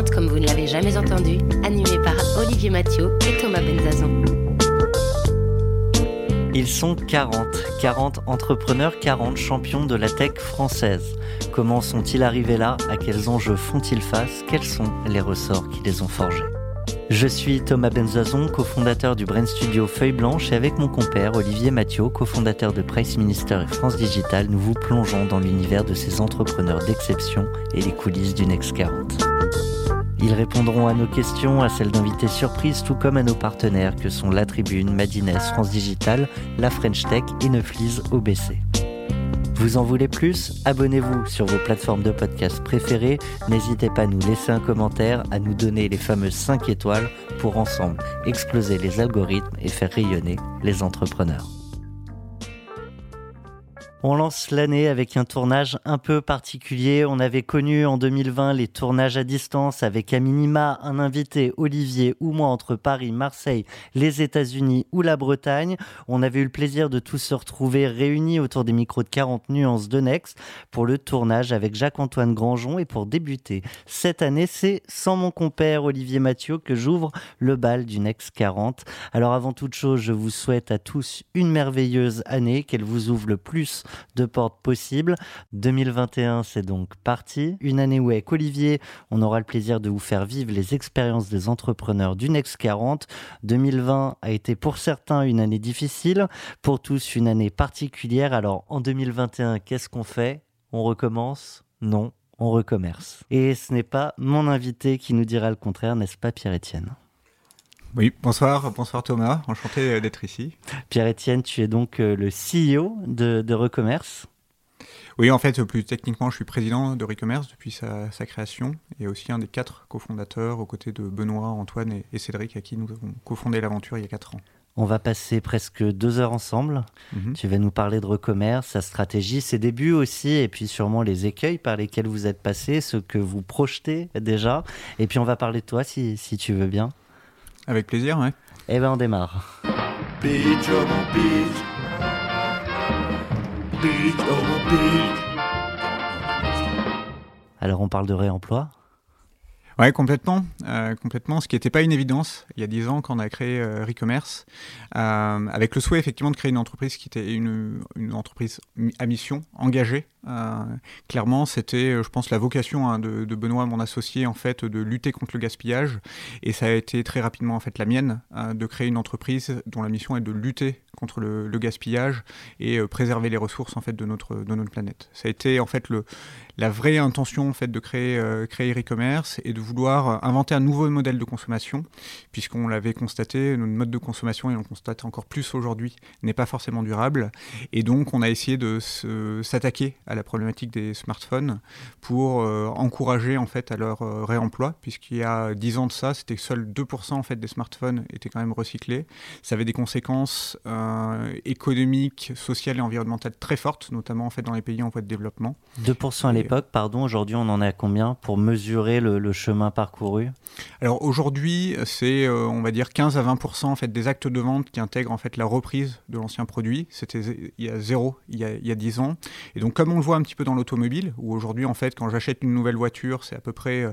40 comme vous ne l'avez jamais entendu, animé par Olivier Mathieu et Thomas Benzazon. Ils sont 40, 40 entrepreneurs, 40 champions de la tech française. Comment sont-ils arrivés là? À quels enjeux font-ils face? Quels sont les ressorts qui les ont forgés? Je suis Thomas Benzazon, cofondateur du Brain Studio Feuille Blanche et avec mon compère Olivier Mathieu, cofondateur de Price Minister et France Digital, nous vous plongeons dans l'univers de ces entrepreneurs d'exception et les coulisses du Next 40. Ils répondront à nos questions, à celles d'invités surprises, tout comme à nos partenaires que sont La Tribune, Madines, France Digital, La French Tech et Neuflis OBC. Vous en voulez plus? Abonnez-vous sur vos plateformes de podcast préférées. N'hésitez pas à nous laisser un commentaire, à nous donner les fameuses 5 étoiles pour ensemble exploser les algorithmes et faire rayonner les entrepreneurs. On lance l'année avec un tournage un peu particulier. On avait connu en 2020 les tournages à distance avec à minima un invité, Olivier ou moi, entre Paris, Marseille, les États-Unis ou la Bretagne. On avait eu le plaisir de tous se retrouver réunis autour des micros de 40 nuances de Next pour le tournage avec Jacques-Antoine Grangeon. Et pour débuter cette année, c'est sans mon compère Olivier Mathieu que j'ouvre le bal du Next 40. Alors avant toute chose, je vous souhaite à tous une merveilleuse année, qu'elle vous ouvre le plus de portes possibles. 2021, c'est donc parti. Une année où avec Olivier, on aura le plaisir de vous faire vivre les expériences des entrepreneurs du Next 40. 2020 a été pour certains une année difficile, pour tous une année particulière. Alors en 2021, qu'est-ce qu'on fait? On recommence? Non, on recommerce. Et ce n'est pas mon invité qui nous dira le contraire, n'est-ce pas Pierre-Étienne? Oui, bonsoir, bonsoir Thomas, enchanté d'être ici. Pierre-Etienne, tu es donc euh, le CEO de, de Recommerce. Oui, en fait, plus techniquement, je suis président de Recommerce depuis sa, création et aussi un des quatre cofondateurs aux côtés de Benoît, Antoine et, Cédric, à qui nous avons cofondé l'aventure il y a quatre ans. On va passer presque deux heures ensemble. Mhm. Tu vas nous parler de Recommerce, sa stratégie, ses débuts aussi, et puis sûrement les écueils par lesquels vous êtes passé, ce que vous projetez déjà. Et puis on va parler de toi si, si tu veux bien. Avec plaisir, ouais. Eh ben on démarre. Alors on parle de réemploi? Ouais, complètement, euh, complètement. Ce qui n'était pas une évidence il y a dix ans quand on a créé euh, Recommerce, euh, avec le souhait effectivement de créer une entreprise qui était une, une entreprise à mission, engagée. Euh, clairement, c'était, je pense, la vocation hein, de, Benoît, mon associé, en fait, de lutter contre le gaspillage, et ça a été très rapidement en fait la mienne de créer une entreprise dont la mission est de lutter contre le, gaspillage et préserver les ressources en fait de notre de notre planète. Ça a été en fait le la vraie intention en fait de créer créer e-commerce et de vouloir inventer un nouveau modèle de consommation, puisqu'on l'avait constaté, notre mode de consommation, et on le constate encore plus aujourd'hui, n'est pas forcément durable. Et donc, on a essayé de s'attaquer à la problématique des smartphones pour euh, encourager en fait à leur euh, réemploi, puisqu'il y a 10 ans de ça, c'était seuls 2% en fait des smartphones étaient quand même recyclés. Ça avait des conséquences euh, économiques, sociales et environnementales très fortes, notamment en fait dans les pays en voie de développement. 2% à l'époque, pardon, aujourd'hui on en est à combien pour mesurer le, le chemin parcouru? Alors aujourd'hui, c'est on va dire 15 à 20 en fait des actes de vente qui intègrent en fait la reprise de l'ancien produit. C'était il y a zéro il y a, il y a 10 ans. Et donc comme on le voit un petit peu dans l'automobile, où aujourd'hui en fait quand j'achète une nouvelle voiture, c'est à peu près euh,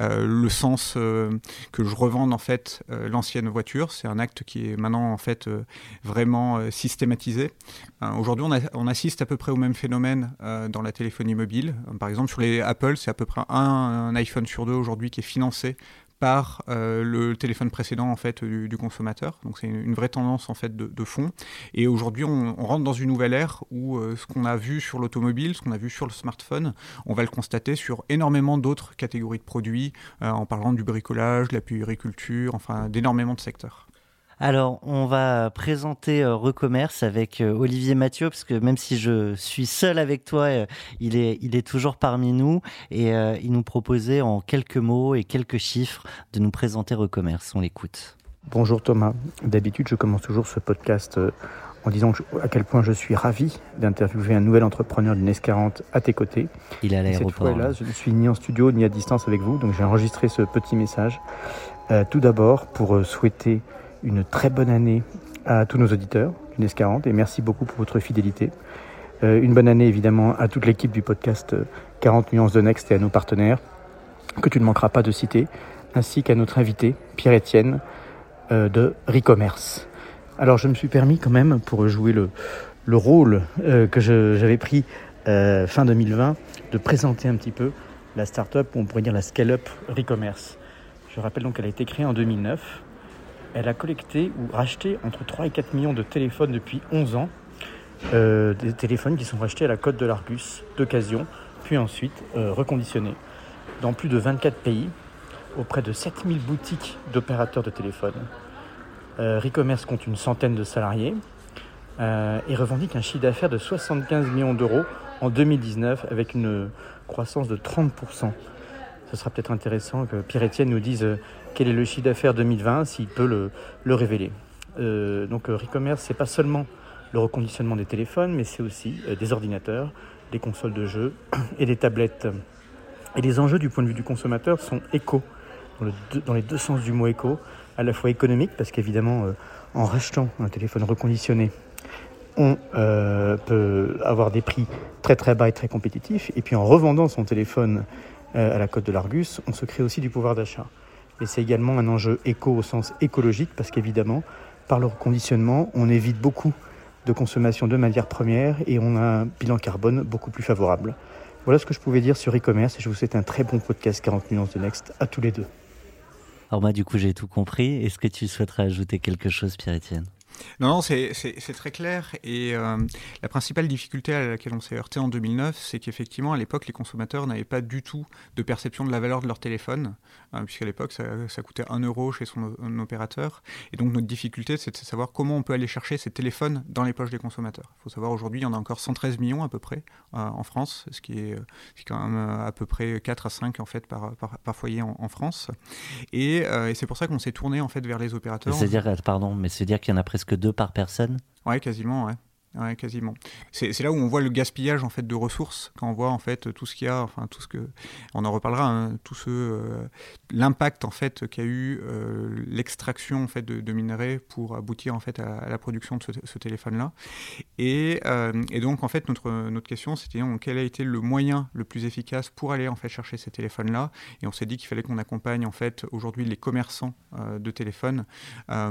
euh, le sens que je revende en fait l'ancienne voiture. C'est un acte qui est maintenant en fait vraiment systématisé. aujourd'hui, on, on, assiste à peu près au même phénomène dans la téléphonie mobile. Par exemple, sur les Apple, c'est à peu près un iPhone sur deux aujourd'hui qui est financé par euh, le téléphone précédent en fait du, consommateur. Donc c'est une, vraie tendance en fait de, fond. Et aujourd'hui, on, rentre dans une nouvelle ère où euh, ce qu'on a vu sur l'automobile, ce qu'on a vu sur le smartphone, on va le constater sur énormément d'autres catégories de produits, euh, en parlant du bricolage, de la puériculture, enfin d'énormément de secteurs. Alors, on va présenter euh, Recommerce avec euh, Olivier Mathieu, parce que même si je suis seul avec toi, euh, il, est, il est toujours parmi nous et il nous proposait en quelques mots et quelques chiffres de nous présenter Recommerce. On l'écoute. Bonjour Thomas. D'habitude, je commence toujours ce podcast en disant à quel point je suis ravi d'interviewer un nouvel entrepreneur du NES 40 à tes côtés. Il à l'aéroport. là je ne suis ni en studio ni à distance avec vous, donc j'ai enregistré ce petit message. tout d'abord, pour souhaiter une très bonne année à tous nos auditeurs du NES 40 et merci beaucoup pour votre fidélité. Euh, une bonne année évidemment à toute l'équipe du podcast 40 euh, nuances de Next et à nos partenaires. que tu ne manqueras pas de citer, ainsi qu'à notre invité, Pierre-Étienne, euh, de Recommerce. Alors je me suis permis quand même, pour jouer le, le rôle euh, que j'avais pris fin 2020, de présenter un petit peu la start-up, ou on pourrait dire la scale-up Recommerce. Je rappelle donc qu'elle a été créée en 2009. Elle a collecté ou racheté entre 3 et 4 millions de téléphones depuis 11 ans. des téléphones qui sont rachetés à la côte de l'Argus d'occasion, puis ensuite reconditionnés dans plus de 24 pays auprès de 7000 boutiques d'opérateurs de téléphone. Euh, Recommerce compte une centaine de salariés euh, et revendique un chiffre d'affaires de 75 millions d'euros en 2019 avec une croissance de 30%. Ce sera peut-être intéressant que Pierre-Etienne nous dise euh, quel est le chiffre d'affaires 2020, s'il peut le, révéler. donc Recommerce, c'est pas seulement le reconditionnement des téléphones, mais c'est aussi des ordinateurs, des consoles de jeux et des tablettes. Et les enjeux du point de vue du consommateur sont éco, dans, les deux sens du mot éco, à la fois économique, parce qu'évidemment, euh, en rachetant un téléphone reconditionné, on euh, peut avoir des prix très très bas et très compétitifs, et puis en revendant son téléphone euh, à la côte de l'Argus, on se crée aussi du pouvoir d'achat. Et c'est également un enjeu éco au sens écologique, parce qu'évidemment, par le reconditionnement, on évite beaucoup de consommation de matières premières et on a un bilan carbone beaucoup plus favorable. Voilà ce que je pouvais dire sur e-commerce et je vous souhaite un très bon podcast 40 nuances de Next à tous les deux. Alors moi du coup j'ai tout compris. Est-ce que tu souhaiterais ajouter quelque chose Pierre-Étienne? Non, non c'est très clair. Et euh, la principale difficulté à laquelle on s'est heurté en 2009, c'est qu'effectivement, à l'époque, les consommateurs n'avaient pas du tout de perception de la valeur de leur téléphone, puisqu'à l'époque, ça, coûtait 1 euro chez son opérateur. Et donc, notre difficulté, c'est de savoir comment on peut aller chercher ces téléphones dans les poches des consommateurs. Il faut savoir, aujourd'hui, il y en a encore 113 millions à peu près euh, en France, ce qui est, quand même euh, à peu près 4 à 5 en fait, par, par, foyer en, France. Et, et c'est pour ça qu'on s'est tourné en fait, vers les opérateurs. C'est-à-dire, pardon, mais c'est-à-dire qu'il y en a presque que deux par personne? Ouais, quasiment, ouais. Ouais, quasiment. C'est là où on voit le gaspillage en fait de ressources quand on voit en fait tout ce qu'il y a, enfin tout ce que on en reparlera, hein, tout ce euh, l'impact en fait qu'a eu euh, l'extraction en fait de, minerais pour aboutir en fait à, la production de ce, téléphone-là. Et, euh, et, donc en fait notre notre question c'était quel a été le moyen le plus efficace pour aller en fait chercher ces téléphones-là? Et on s'est dit qu'il fallait qu'on accompagne en fait aujourd'hui les commerçants de téléphones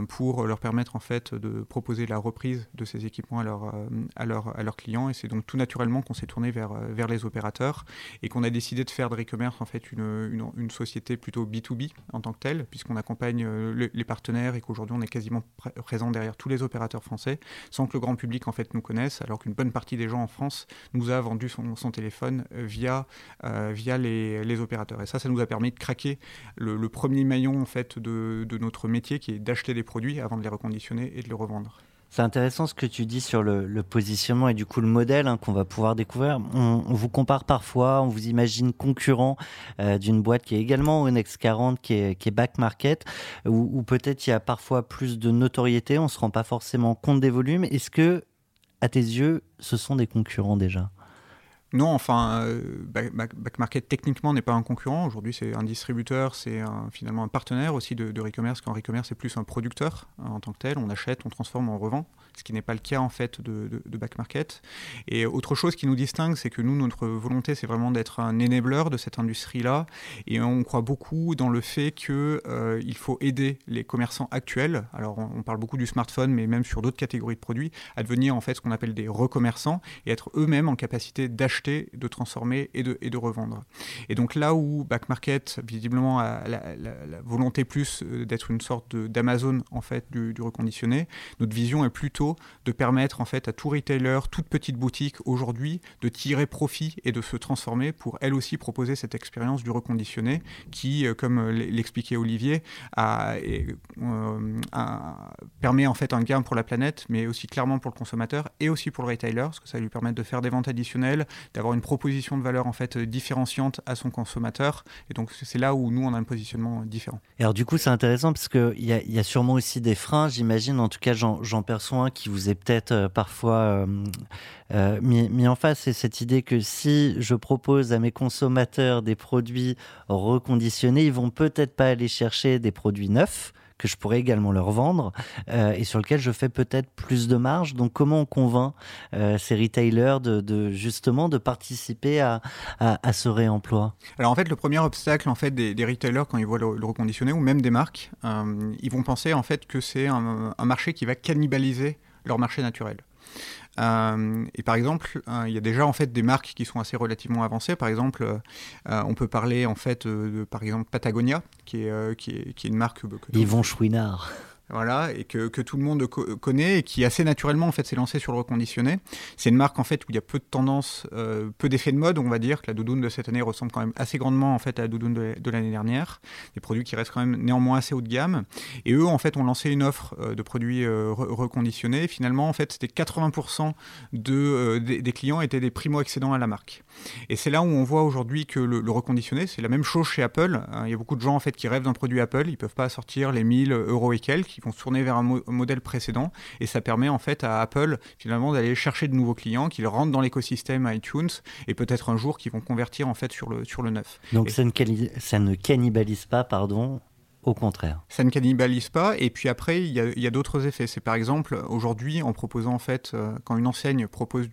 pour leur permettre en fait de proposer la reprise de ces équipements à euh, à, leur, à leurs clients. Et c'est donc tout naturellement qu'on s'est tourné vers, euh, les opérateurs et qu'on a décidé de faire de Recommerce en fait une, société plutôt B2B en tant que telle, puisqu'on accompagne euh, les partenaires et qu'aujourd'hui on est quasiment présent derrière tous les opérateurs français sans que le grand public en fait nous connaisse, alors qu'une bonne partie des gens en France nous a vendu son, téléphone via, les, opérateurs. Et ça, ça nous a permis de craquer le, le premier maillon en fait de, de notre métier qui est d'acheter des produits avant de les reconditionner et de les revendre. C'est intéressant ce que tu dis sur le, positionnement et du coup le modèle hein, qu'on va pouvoir découvrir. On, vous compare parfois, on vous imagine concurrent euh, d'une boîte qui est également au Next 40, qui est, qui est Back Market, où, peut-être il y a parfois plus de notoriété, on ne se rend pas forcément compte des volumes. Est-ce que, à tes yeux, ce sont des concurrents déjà? Non, enfin, euh, Backmarket techniquement n'est pas un concurrent. Aujourd'hui, c'est un distributeur, c'est finalement un partenaire aussi de, de Recommerce, quand Recommerce est plus un producteur hein, en tant que tel. On achète, on transforme, on revend ce qui n'est pas le cas en fait de, back market. Et autre chose qui nous distingue, c'est que nous, notre volonté, c'est vraiment d'être un enabler de cette industrie-là. Et on croit beaucoup dans le fait qu'il euh, faut aider les commerçants actuels. Alors, on, parle beaucoup du smartphone, mais même sur d'autres catégories de produits, à devenir en fait ce qu'on appelle des recommerçants et être eux-mêmes en capacité d'acheter, de transformer et de, revendre. Et donc là où back market, visiblement, a la, volonté plus euh, d'être une sorte d'Amazon en fait du, reconditionné, notre vision est plutôt de permettre en fait à tout retailer, toute petite boutique aujourd'hui de tirer profit et de se transformer pour elle aussi proposer cette expérience du reconditionné qui, euh, comme l'expliquait Olivier, euh, permet en fait un gain pour la planète, mais aussi clairement pour le consommateur et aussi pour le retailer, parce que ça lui permet de faire des ventes additionnelles, d'avoir une proposition de valeur en fait différenciante à son consommateur. Et donc c'est là où nous on a un positionnement différent. Et alors du coup c'est intéressant parce qu'il y, y, a sûrement aussi des freins, j'imagine, en tout cas j'en perçois un qui vous est peut-être euh, parfois euh, euh, mis, en face, c'est cette idée que si je propose à mes consommateurs des produits reconditionnés, ils vont peut-être pas aller chercher des produits neufs que je pourrais également leur vendre et sur lequel je fais peut-être plus de marge. Donc comment on convainc ces retailers de, justement de participer à, à, ce réemploi? Alors en fait, le premier obstacle en fait des, retailers quand ils voient le, reconditionné ou même des marques, ils vont penser en fait que c'est un marché qui va cannibaliser leur marché naturel. Euh, et par exemple, euh, il y a déjà en fait des marques qui sont assez relativement avancées. Par exemple, euh, on peut parler en fait de, par exemple Patagonia, qui est, qui est, qui est une marque. Que Yvon Chouinard voilà, et que, tout le monde connaît et qui assez naturellement en fait s'est lancé sur le reconditionné. C'est une marque en fait où il y a peu de tendance, euh, peu d'effets de mode, on va dire que la doudoune de cette année ressemble quand même assez grandement en fait à la doudoune de, l'année dernière. Des produits qui restent quand même néanmoins assez haut de gamme. Et eux en fait ont lancé une offre euh, de produits euh, reconditionnés. Finalement en fait c'était 80% de, des, clients étaient des primo accédants à la marque. Et c'est là où on voit aujourd'hui que le, reconditionné c'est la même chose chez Apple. Il y a beaucoup de gens en fait qui rêvent d'un produit Apple, ils peuvent pas sortir les 1000 euros et quelques qui vont se tourner vers un, modèle précédent et ça permet en fait à Apple finalement d'aller chercher de nouveaux clients qui rentrent dans l'écosystème iTunes et peut-être un jour qui vont convertir en fait sur le, sur le neuf. Donc ça, ne ça ne cannibalise pas pardon au contraire. Ça ne cannibalise pas. Et puis après, il y a, d'autres effets. C'est par exemple, aujourd'hui, en proposant, en fait, euh, quand une enseigne propose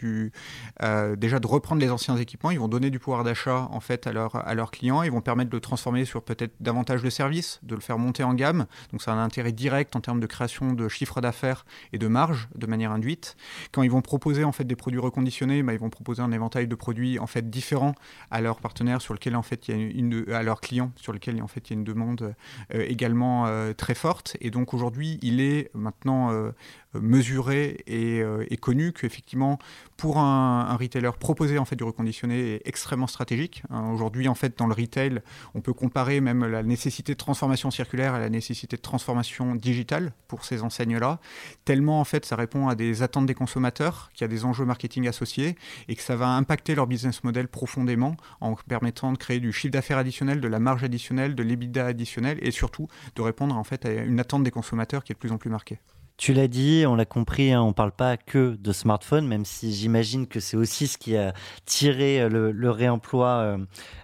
euh, déjà de reprendre les anciens équipements, ils vont donner du pouvoir d'achat, en fait, à, leur, à leurs clients. Ils vont permettre de le transformer sur peut-être davantage de services, de le faire monter en gamme. Donc, ça a un intérêt direct en termes de création de chiffre d'affaires et de marge de manière induite. Quand ils vont proposer, en fait, des produits reconditionnés, bah, ils vont proposer un éventail de produits, en fait, différents à leurs partenaires sur lesquels, en fait, il y a une, à leurs clients sur lesquels, en fait, il y a une demande euh, également euh, très forte. Et donc aujourd'hui, il est maintenant euh, mesuré et, euh, connu qu'effectivement, pour un, un, retailer, proposer en fait du reconditionné est extrêmement stratégique. Hein, aujourd'hui, en fait, dans le retail, on peut comparer même la nécessité de transformation circulaire à la nécessité de transformation digitale pour ces enseignes-là. Tellement, en fait, ça répond à des attentes des consommateurs, qu'il y a des enjeux marketing associés et que ça va impacter leur business model profondément en permettant de créer du chiffre d'affaires additionnel, de la marge additionnelle, de l'EBITDA additionnel et surtout de répondre en fait à une attente des consommateurs qui est de plus en plus marquée. Tu l'as dit, on l'a compris, hein, on ne parle pas que de smartphone, même si j'imagine que c'est aussi ce qui a tiré euh, le, réemploi euh,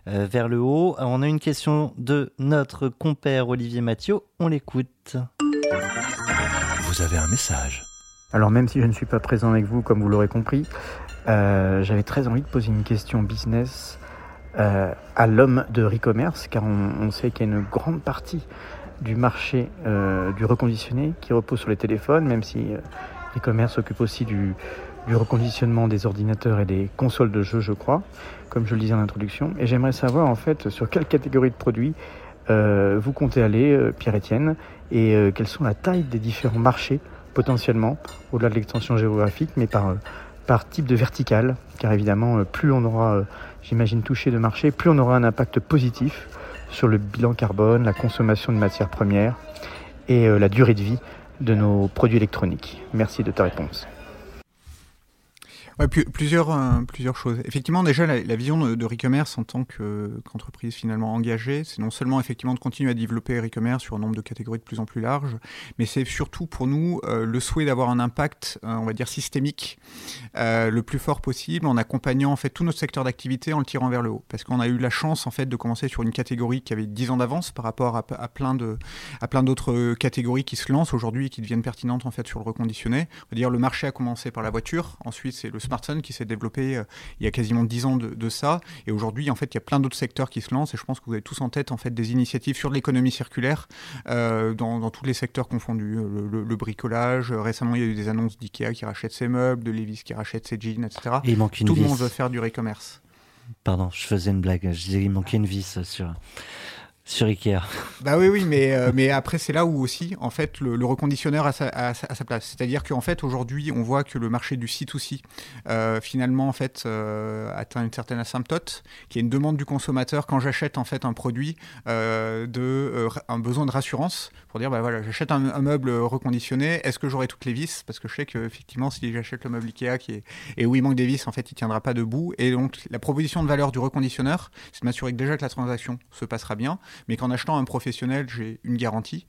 euh, vers le haut. On a une question de notre compère Olivier Mathieu, on l'écoute. Vous avez un message. Alors même si je ne suis pas présent avec vous, comme vous l'aurez compris, j'avais très envie de poser une question business à l'homme de e-commerce, car on, on sait qu'il y a une grande partie du marché euh, du reconditionné qui repose sur les téléphones, même si euh, l'e-commerce s'occupe aussi du, reconditionnement des ordinateurs et des consoles de jeux, je crois, comme je le disais en introduction. Et j'aimerais savoir en fait sur quelle catégorie de produits euh, vous comptez aller, Pierre-Étienne, et quelles sont la taille des différents marchés potentiellement, au-delà de l'extension géographique, mais par, par type de vertical, car évidemment, plus on aura, j'imagine, touché de marché, plus on aura un impact positif sur le bilan carbone, la consommation de matières premières et euh, la durée de vie de nos produits électroniques. Merci de ta réponse plusieurs, euh, plusieurs choses. Effectivement, déjà, la, vision de, de Recommerce en tant qu'entreprise finalement engagée, c'est non seulement effectivement de continuer à développer Recommerce sur un nombre de catégories de plus en plus large, mais c'est surtout pour nous euh, le souhait d'avoir un impact, euh, on va dire, systémique le plus fort possible en accompagnant en fait tout notre secteur d'activité en le tirant vers le haut. Parce qu'on a eu la chance en fait de commencer sur une catégorie qui avait 10 ans d'avance par rapport à, à, plein d'autres catégories qui se lancent aujourd'hui et qui deviennent pertinentes en fait sur le reconditionné. On va dire le marché a commencé par la voiture, ensuite c'est le smartphone qui s'est développé euh, il y a quasiment 10 ans de, ça. Et aujourd'hui, en fait, il y a plein d'autres secteurs qui se lancent. Et je pense que vous avez tous en tête en fait des initiatives sur l'économie circulaire euh, dans, tous les secteurs confondus. Euh, le, bricolage. Récemment, il y a eu des annonces d'IKEA qui rachète ses meubles, de Levis qui rachète ses jeans, etc. Et il manque une Tout le monde veut faire du e-commerce. Pardon, je faisais une blague. Je disais il manquait une vis sur sur Ikea. Bah oui, oui, mais, euh, mais après, c'est là où aussi, en fait, le, reconditionneur a sa, place. C'est-à-dire qu'en fait, aujourd'hui, on voit que le marché du C2C, euh, finalement, en fait, euh, atteint une certaine asymptote, qui est une demande du consommateur quand j'achète, en fait, un produit, de, un besoin de rassurance, pour dire, bah voilà, j'achète un, meuble reconditionné, est-ce que j'aurai toutes les vis? Parce que je sais qu'effectivement, si j'achète le meuble Ikea qui est, et où il manque des vis, en fait, il tiendra pas debout. Et donc, la proposition de valeur du reconditionneur, c'est de m'assurer que déjà que la transaction se passera bien, mais qu'en achetant un professionnel, j'ai une garantie,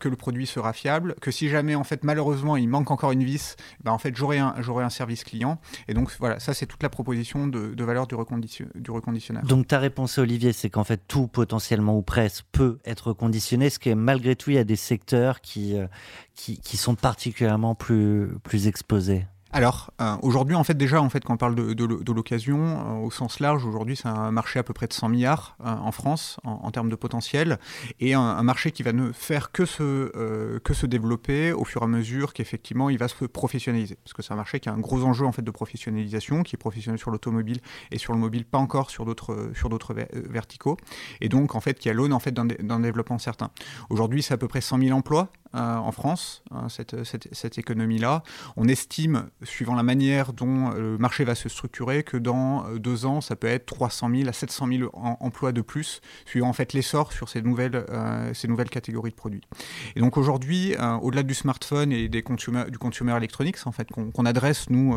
que le produit sera fiable, que si jamais en fait malheureusement il manque encore une vis, ben, en fait j'aurai un, un service client. Et donc voilà, ça c'est toute la proposition de, valeur du, recondition, du. Donc ta réponse Olivier, c'est qu'en fait tout potentiellement ou presque peut être reconditionné, ce qui est malgré tout il y a des secteurs qui, euh, qui, qui sont particulièrement plus, plus exposés alors euh, aujourd'hui en fait déjà en fait quand on parle de, l'occasion euh, au sens large aujourd'hui c'est un marché à peu près de 100 milliards euh, en France en, termes de potentiel et un, marché qui va ne faire que se développer au fur et à mesure qu'effectivement il va se professionnaliser parce que c'est un marché qui a un gros enjeu en fait de professionnalisation qui est professionnel sur l'automobile et sur le mobile pas encore sur d'autres sur d'autres verticaux et donc en fait qui a l'aune en fait d'un développement certain. Aujourd'hui c'est à peu près 100 000 emplois en France cette, cette, cette économie là. On estime suivant la manière dont euh, le marché va se structurer, que dans euh, deux ans, ça peut être 300 000 à 700 000 emplois de plus, suivant en fait l'essor sur ces nouvelles, euh, ces nouvelles catégories de produits. Et donc aujourd'hui, au-delà du smartphone et des consumer, du consumer electronics, en fait, qu'on adresse nous,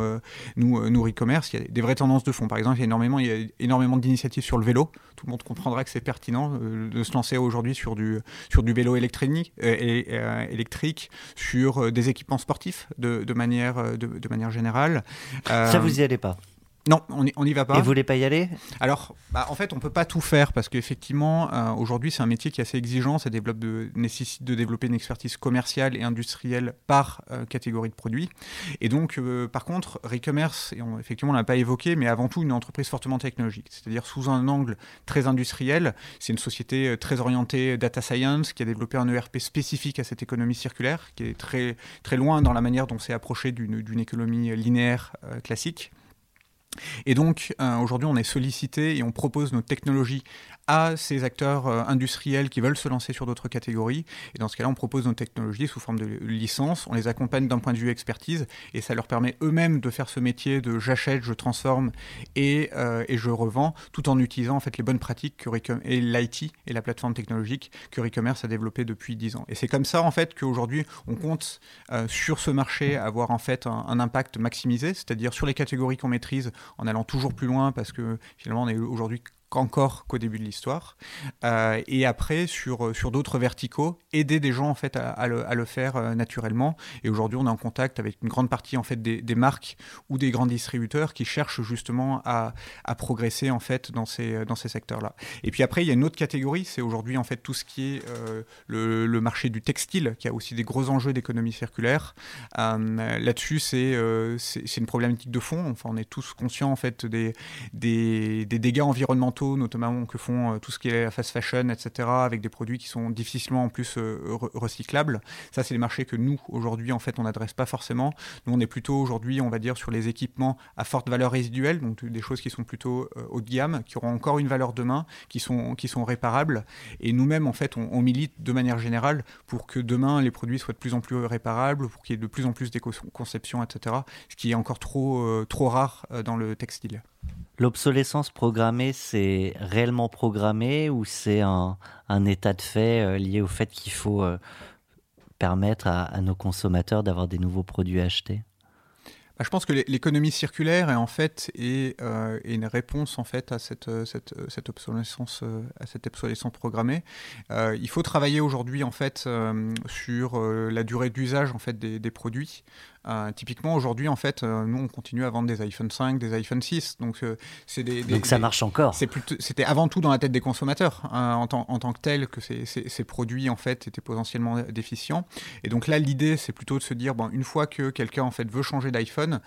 nous, nous e-commerce, il y a des vraies tendances de fond. Par exemple, il y a énormément, il y a énormément d'initiatives sur le vélo. Tout le monde comprendra que c'est pertinent de se lancer aujourd'hui sur du, sur du vélo électrique, électrique sur des équipements sportifs de, de manière, de, de manière générale. Ça, euh, vous y allez pas non, on n'y va pas. Et vous voulez pas y aller? Alors, bah, en fait, on peut pas tout faire parce qu'effectivement, euh, aujourd'hui, c'est un métier qui est assez exigeant. Ça développe de, nécessite de développer une expertise commerciale et industrielle par euh, catégorie de produits. Et donc, par contre, Recommerce, et on, effectivement, on l'a pas évoqué, mais avant tout une entreprise fortement technologique, c'est-à-dire sous un angle très industriel. C'est une société très orientée data science qui a développé un ERP spécifique à cette économie circulaire, qui est très très loin dans la manière dont c'est approché d'une économie linéaire classique. Et donc, euh, aujourd'hui, on est sollicité et on propose nos technologies à ces acteurs euh, industriels qui veulent se lancer sur d'autres catégories. Et dans ce cas-là, on propose nos technologies sous forme de licence, on les accompagne d'un point de vue expertise, et ça leur permet eux-mêmes de faire ce métier de j'achète, je transforme et, euh, et, je revends, tout en utilisant en fait les bonnes pratiques que et l'IT et la plateforme technologique que Recommerce a développé depuis 10 ans. Et c'est comme ça en fait qu'aujourd'hui, on compte sur ce marché avoir en fait un impact maximisé, c'est-à-dire sur les catégories qu'on maîtrise, en allant toujours plus loin parce que finalement on est aujourd'hui qu'encore qu'au début de l'histoire. Euh, et après, sur, euh, sur d'autres verticaux, aider des gens en fait à, le, faire euh, naturellement. Et aujourd'hui, on est en contact avec une grande partie en fait des, marques ou des grands distributeurs qui cherchent justement à, à progresser en fait dans ces, dans ces secteurs-là. Et puis après, il y a une autre catégorie, c'est aujourd'hui en fait tout ce qui est le, le, marché du textile, qui a aussi des gros enjeux d'économie circulaire. Là-dessus, c'est c'est une problématique de fond. Enfin, on est tous conscients en fait des, des dégâts environnementaux notamment que font euh, tout ce qui est fast fashion, etc., avec des produits qui sont difficilement en plus euh, recyclables. Ça, c'est les marchés que nous, aujourd'hui, en fait, on n'adresse pas forcément. Nous, on est plutôt aujourd'hui, on va dire, sur les équipements à forte valeur résiduelle, donc des choses qui sont plutôt euh, haut de gamme, qui auront encore une valeur demain, qui sont, qui sont réparables. Et nous-mêmes, en fait, on, milite de manière générale pour que demain, les produits soient de plus en plus réparables, pour qu'il y ait de plus en plus d'éco-conception, etc., ce qui est encore trop, trop rare dans le textile. L'obsolescence programmée, c'est réellement programmé ou c'est un, état de fait euh, lié au fait qu'il faut euh, permettre à, nos consommateurs d'avoir des nouveaux produits à acheter? Bah, je pense que l'économie circulaire est en fait euh, une réponse en fait à cette, cette, obsolescence à cette obsolescence programmée. il faut travailler aujourd'hui en fait sur la durée d'usage en fait des, des produits. Euh, typiquement, aujourd'hui, en fait, euh, nous, on continue à vendre des iPhone 5, des iPhone 6. Donc, euh, c'est des, Donc ça marche encore. C'était avant tout dans la tête des consommateurs, hein, en, tant, en, tant, que tel, que ces, ces, produits, en fait, étaient potentiellement déficients. Et donc là, l'idée, c'est plutôt de se dire, bon, une fois que quelqu'un, en fait, veut changer d'iPhone,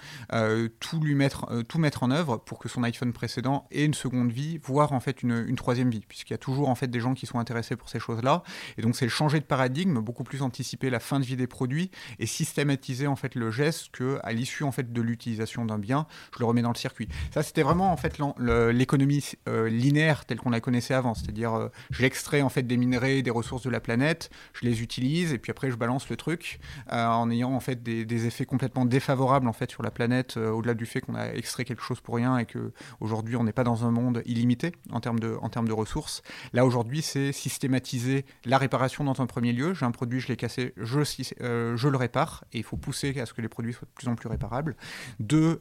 tout lui mettre, tout mettre en œuvre pour que son iPhone précédent ait une seconde vie, voire, en fait, une, une troisième vie, puisqu'il y a toujours, en fait, des gens qui sont intéressés pour ces choses-là. Et donc, c'est changer de paradigme, beaucoup plus anticiper la fin de vie des produits et systématiser, en fait, le geste que à l'issue en fait de l'utilisation d'un bien, je le remets dans le circuit. Ça, c'était vraiment en fait l'économie euh, linéaire telle qu'on la connaissait avant, c'est-à-dire euh, j'extrais en fait des minerais, des ressources de la planète, je les utilise et puis après je balance le truc euh, en ayant en fait des, effets complètement défavorables en fait sur la planète, au-delà du fait qu'on a extrait quelque chose pour rien et que aujourd'hui on n'est pas dans un monde illimité en termes de en termes de ressources. Là aujourd'hui, c'est systématiser la réparation dans un premier lieu. J'ai un produit, je l'ai cassé, je, je le répare et il faut pousser à ce que les produits soient de plus en plus réparables. Deux,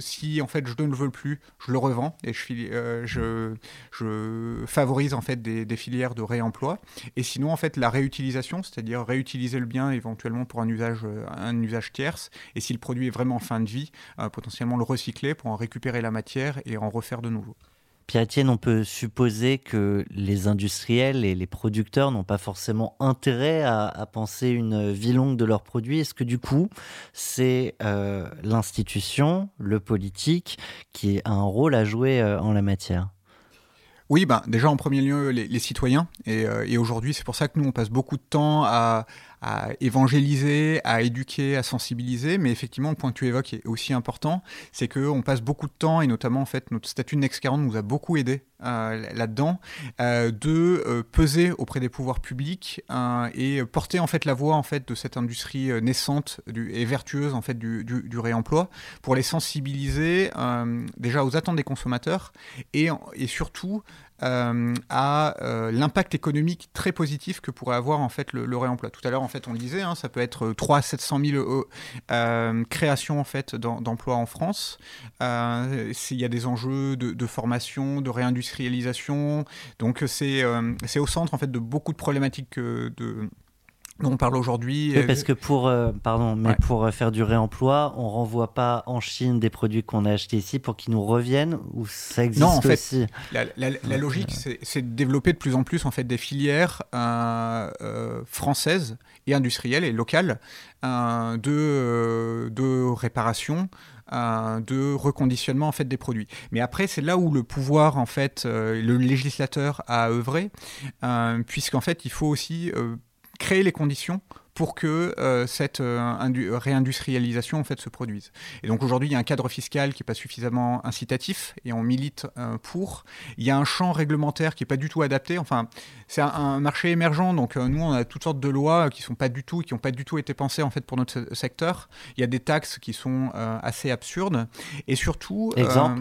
si en fait je ne le veux plus, je le revends et je, je favorise en fait des, filières de réemploi. Et sinon, en fait, la réutilisation, c'est-à-dire réutiliser le bien éventuellement pour un usage, un usage tierce. Et si le produit est vraiment en fin de vie, potentiellement le recycler pour en récupérer la matière et en refaire de nouveau. Pierre-Etienne, on peut supposer que les industriels et les producteurs n'ont pas forcément intérêt à, penser une vie longue de leurs produits. Est-ce que du coup, c'est euh, l'institution, le politique, qui a un rôle à jouer euh, en la matière? Oui, ben, déjà en premier lieu les, citoyens. Et, euh, et aujourd'hui, c'est pour ça que nous, on passe beaucoup de temps à, à évangéliser, à éduquer, à sensibiliser. Mais effectivement, le point que tu évoques est aussi important, c'est qu'on passe beaucoup de temps, et notamment en fait notre statut de Next 40 nous a beaucoup aidé euh, là-dedans, euh, de euh, peser auprès des pouvoirs publics et porter en fait la voix en fait de cette industrie naissante et vertueuse en fait du, du, du réemploi pour les sensibiliser déjà aux attentes des consommateurs et, et surtout euh, à euh, l'impact économique très positif que pourrait avoir en fait le, réemploi. Tout à l'heure, en fait, on le disait, hein, ça peut être 3 à 700 000 créations en fait d'emplois en France. Euh, il y a des enjeux de, formation, de réindustrialisation. Donc c'est au centre en fait de beaucoup de problématiques de dont on parle aujourd'hui. Oui, parce que pour, euh, pardon, mais pour euh, faire du réemploi, on renvoie pas en Chine des produits qu'on a achetés ici pour qu'ils nous reviennent ou ça existe non, en fait, aussi La, la, logique, c'est de développer de plus en plus en fait des filières euh, françaises et industrielles et locales de, de réparation. de reconditionnement en fait des produits. Mais après, c'est là où le pouvoir en fait, le législateur a œuvré, puisqu'en fait, il faut aussi créer les conditions pour que euh, cette euh, réindustrialisation en fait se produise. Et donc aujourd'hui, il y a un cadre fiscal qui n'est pas suffisamment incitatif et on milite euh, pour. Il y a un champ réglementaire qui n'est pas du tout adapté. Enfin, c'est un, marché émergent, donc nous on a toutes sortes de lois qui sont pas du tout, qui n'ont pas du tout été pensées en fait pour notre secteur. Il y a des taxes qui sont assez absurdes et surtout. Exemple?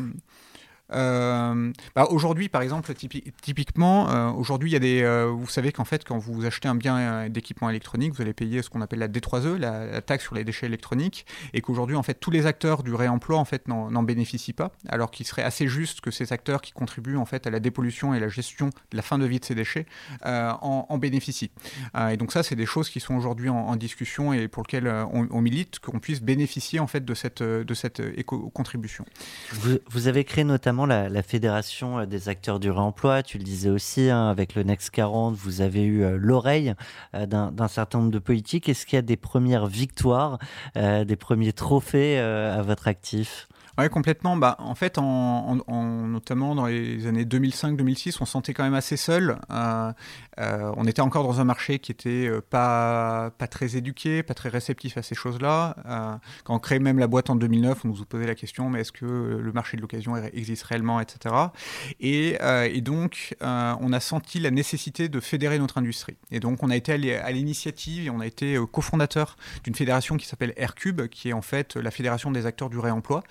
Euh, bah aujourd'hui, par exemple, typiquement, euh, aujourd'hui, il y a des. Euh, vous savez qu'en fait, quand vous achetez un bien d'équipement électronique, vous allez payer ce qu'on appelle la D3E, la, taxe sur les déchets électroniques, et qu'aujourd'hui, en fait, tous les acteurs du réemploi, en fait, n'en bénéficient pas, alors qu'il serait assez juste que ces acteurs qui contribuent en fait à la dépollution et la gestion de la fin de vie de ces déchets en, en, bénéficient. et donc ça, c'est des choses qui sont aujourd'hui en, discussion et pour lesquelles on, milite, qu'on puisse bénéficier en fait de cette de cette éco-contribution. Vous, vous avez créé notamment la, fédération euh, des acteurs du réemploi. Tu le disais aussi, hein, avec le Next 40, vous avez eu euh, l'oreille euh, d'un certain nombre de politiques. Est-ce qu'il y a des premières victoires, des premiers trophées à votre actif? Oui, complètement. Bah, en fait, en, notamment dans les années 2005-2006, on se sentait quand même assez seul. On était encore dans un marché qui était euh, pas, pas très éduqué, pas très réceptif à ces choses-là. quand on crée même la boîte en 2009, on nous posait la question, mais est-ce que le marché de l'occasion existe réellement, etc. Et, donc, on a senti la nécessité de fédérer notre industrie. Et donc, on a été à l'initiative et on a été cofondateur d'une fédération qui s'appelle Aircube, qui est en fait la fédération des acteurs du réemploi.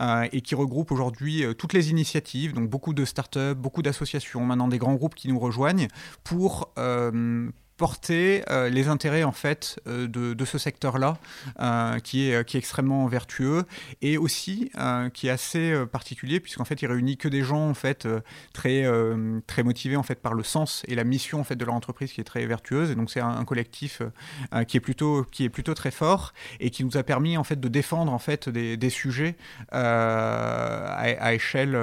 Euh, et qui regroupe aujourd'hui euh, toutes les initiatives, donc beaucoup de startups, beaucoup d'associations, maintenant des grands groupes qui nous rejoignent pour euh, porter euh, les intérêts en fait euh, de, ce secteur-là, qui, est, qui est extrêmement vertueux et aussi qui est assez particulier puisqu'en fait il réunit que des gens en fait très très motivés en fait par le sens et la mission en fait de leur entreprise qui est très vertueuse. Et donc c'est un, collectif qui est plutôt qui est plutôt très fort et qui nous a permis en fait de défendre en fait des, sujets à, échelle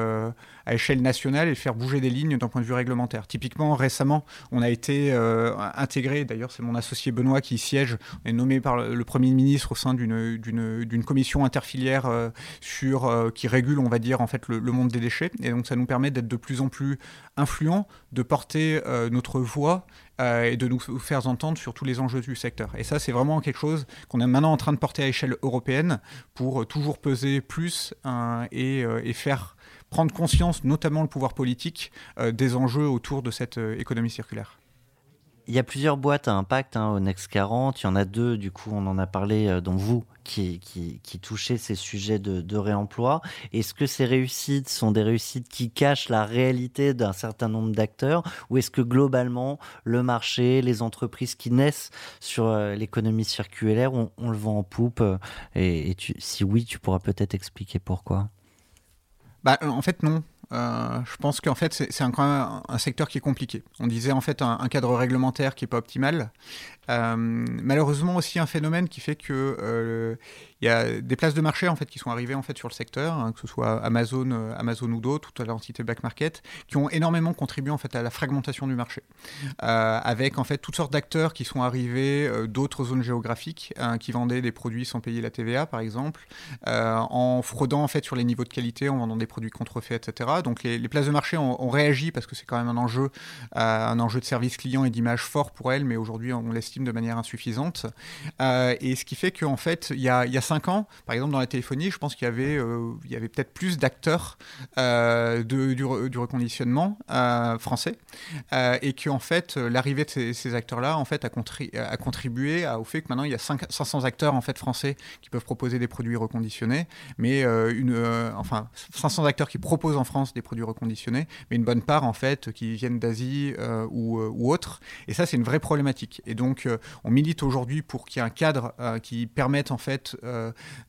à échelle nationale et faire bouger des lignes d'un point de vue réglementaire. Typiquement, récemment, on a été euh, intégré, d'ailleurs c'est mon associé Benoît qui siège, on est nommé par le Premier ministre au sein d'une commission interfilière euh, sur, euh, qui régule, on va dire, en fait, le, monde des déchets. Et donc ça nous permet d'être de plus en plus influents, de porter notre voix et de nous faire entendre sur tous les enjeux du secteur. Et ça, c'est vraiment quelque chose qu'on est maintenant en train de porter à échelle européenne pour toujours peser plus et, et, faire prendre conscience, notamment le pouvoir politique, euh, des enjeux autour de cette euh, économie circulaire. Il y a plusieurs boîtes à impact hein, au Next 40. Il y en a deux, du coup, on en a parlé, euh, dont vous, qui, qui, ces sujets de, réemploi. Est-ce que ces réussites sont des réussites qui cachent la réalité d'un certain nombre d'acteurs ou est-ce que globalement, le marché, les entreprises qui naissent sur euh, l'économie circulaire, on, le vend en poupe Et, si oui, tu pourras peut-être expliquer pourquoi? Bah, En fait, non. Euh, je pense qu'en fait, c'est un, un, secteur qui est compliqué. On disait en fait un, cadre réglementaire qui n'est pas optimal. Euh, malheureusement aussi un phénomène qui fait que euh, il y a des places de marché en fait qui sont arrivées en fait sur le secteur, hein, que ce soit Amazon, euh, Amazon ou d'autres, toute l'entité Black Market, qui ont énormément contribué en fait à la fragmentation du marché, euh, avec en fait toutes sortes d'acteurs qui sont arrivés euh, d'autres zones géographiques, hein, qui vendaient des produits sans payer la TVA par exemple, en fraudant en fait sur les niveaux de qualité, en vendant des produits contrefaits, etc. Donc les, places de marché ont, réagi parce que c'est quand même un enjeu, un enjeu de service client et d'image fort pour elles, mais aujourd'hui on l'estime de manière insuffisante. Euh, et ce qui fait qu'en fait, il y a cinq ans, par exemple dans la téléphonie, je pense qu'il y avait, euh, avait peut-être plus d'acteurs euh, du, reconditionnement euh, français, euh, et qu'en fait, l'arrivée de ces, acteurs-là, en fait, a, contri a contribué au fait que maintenant il y a 5, 500 acteurs en fait français qui peuvent proposer des produits reconditionnés, mais une, enfin 500 acteurs qui proposent en France des produits reconditionnés, mais une bonne part en fait qui viennent d'Asie ou, ou autres. Et ça, c'est une vraie problématique. Et donc on milite aujourd'hui pour qu'il y ait un cadre qui permette en fait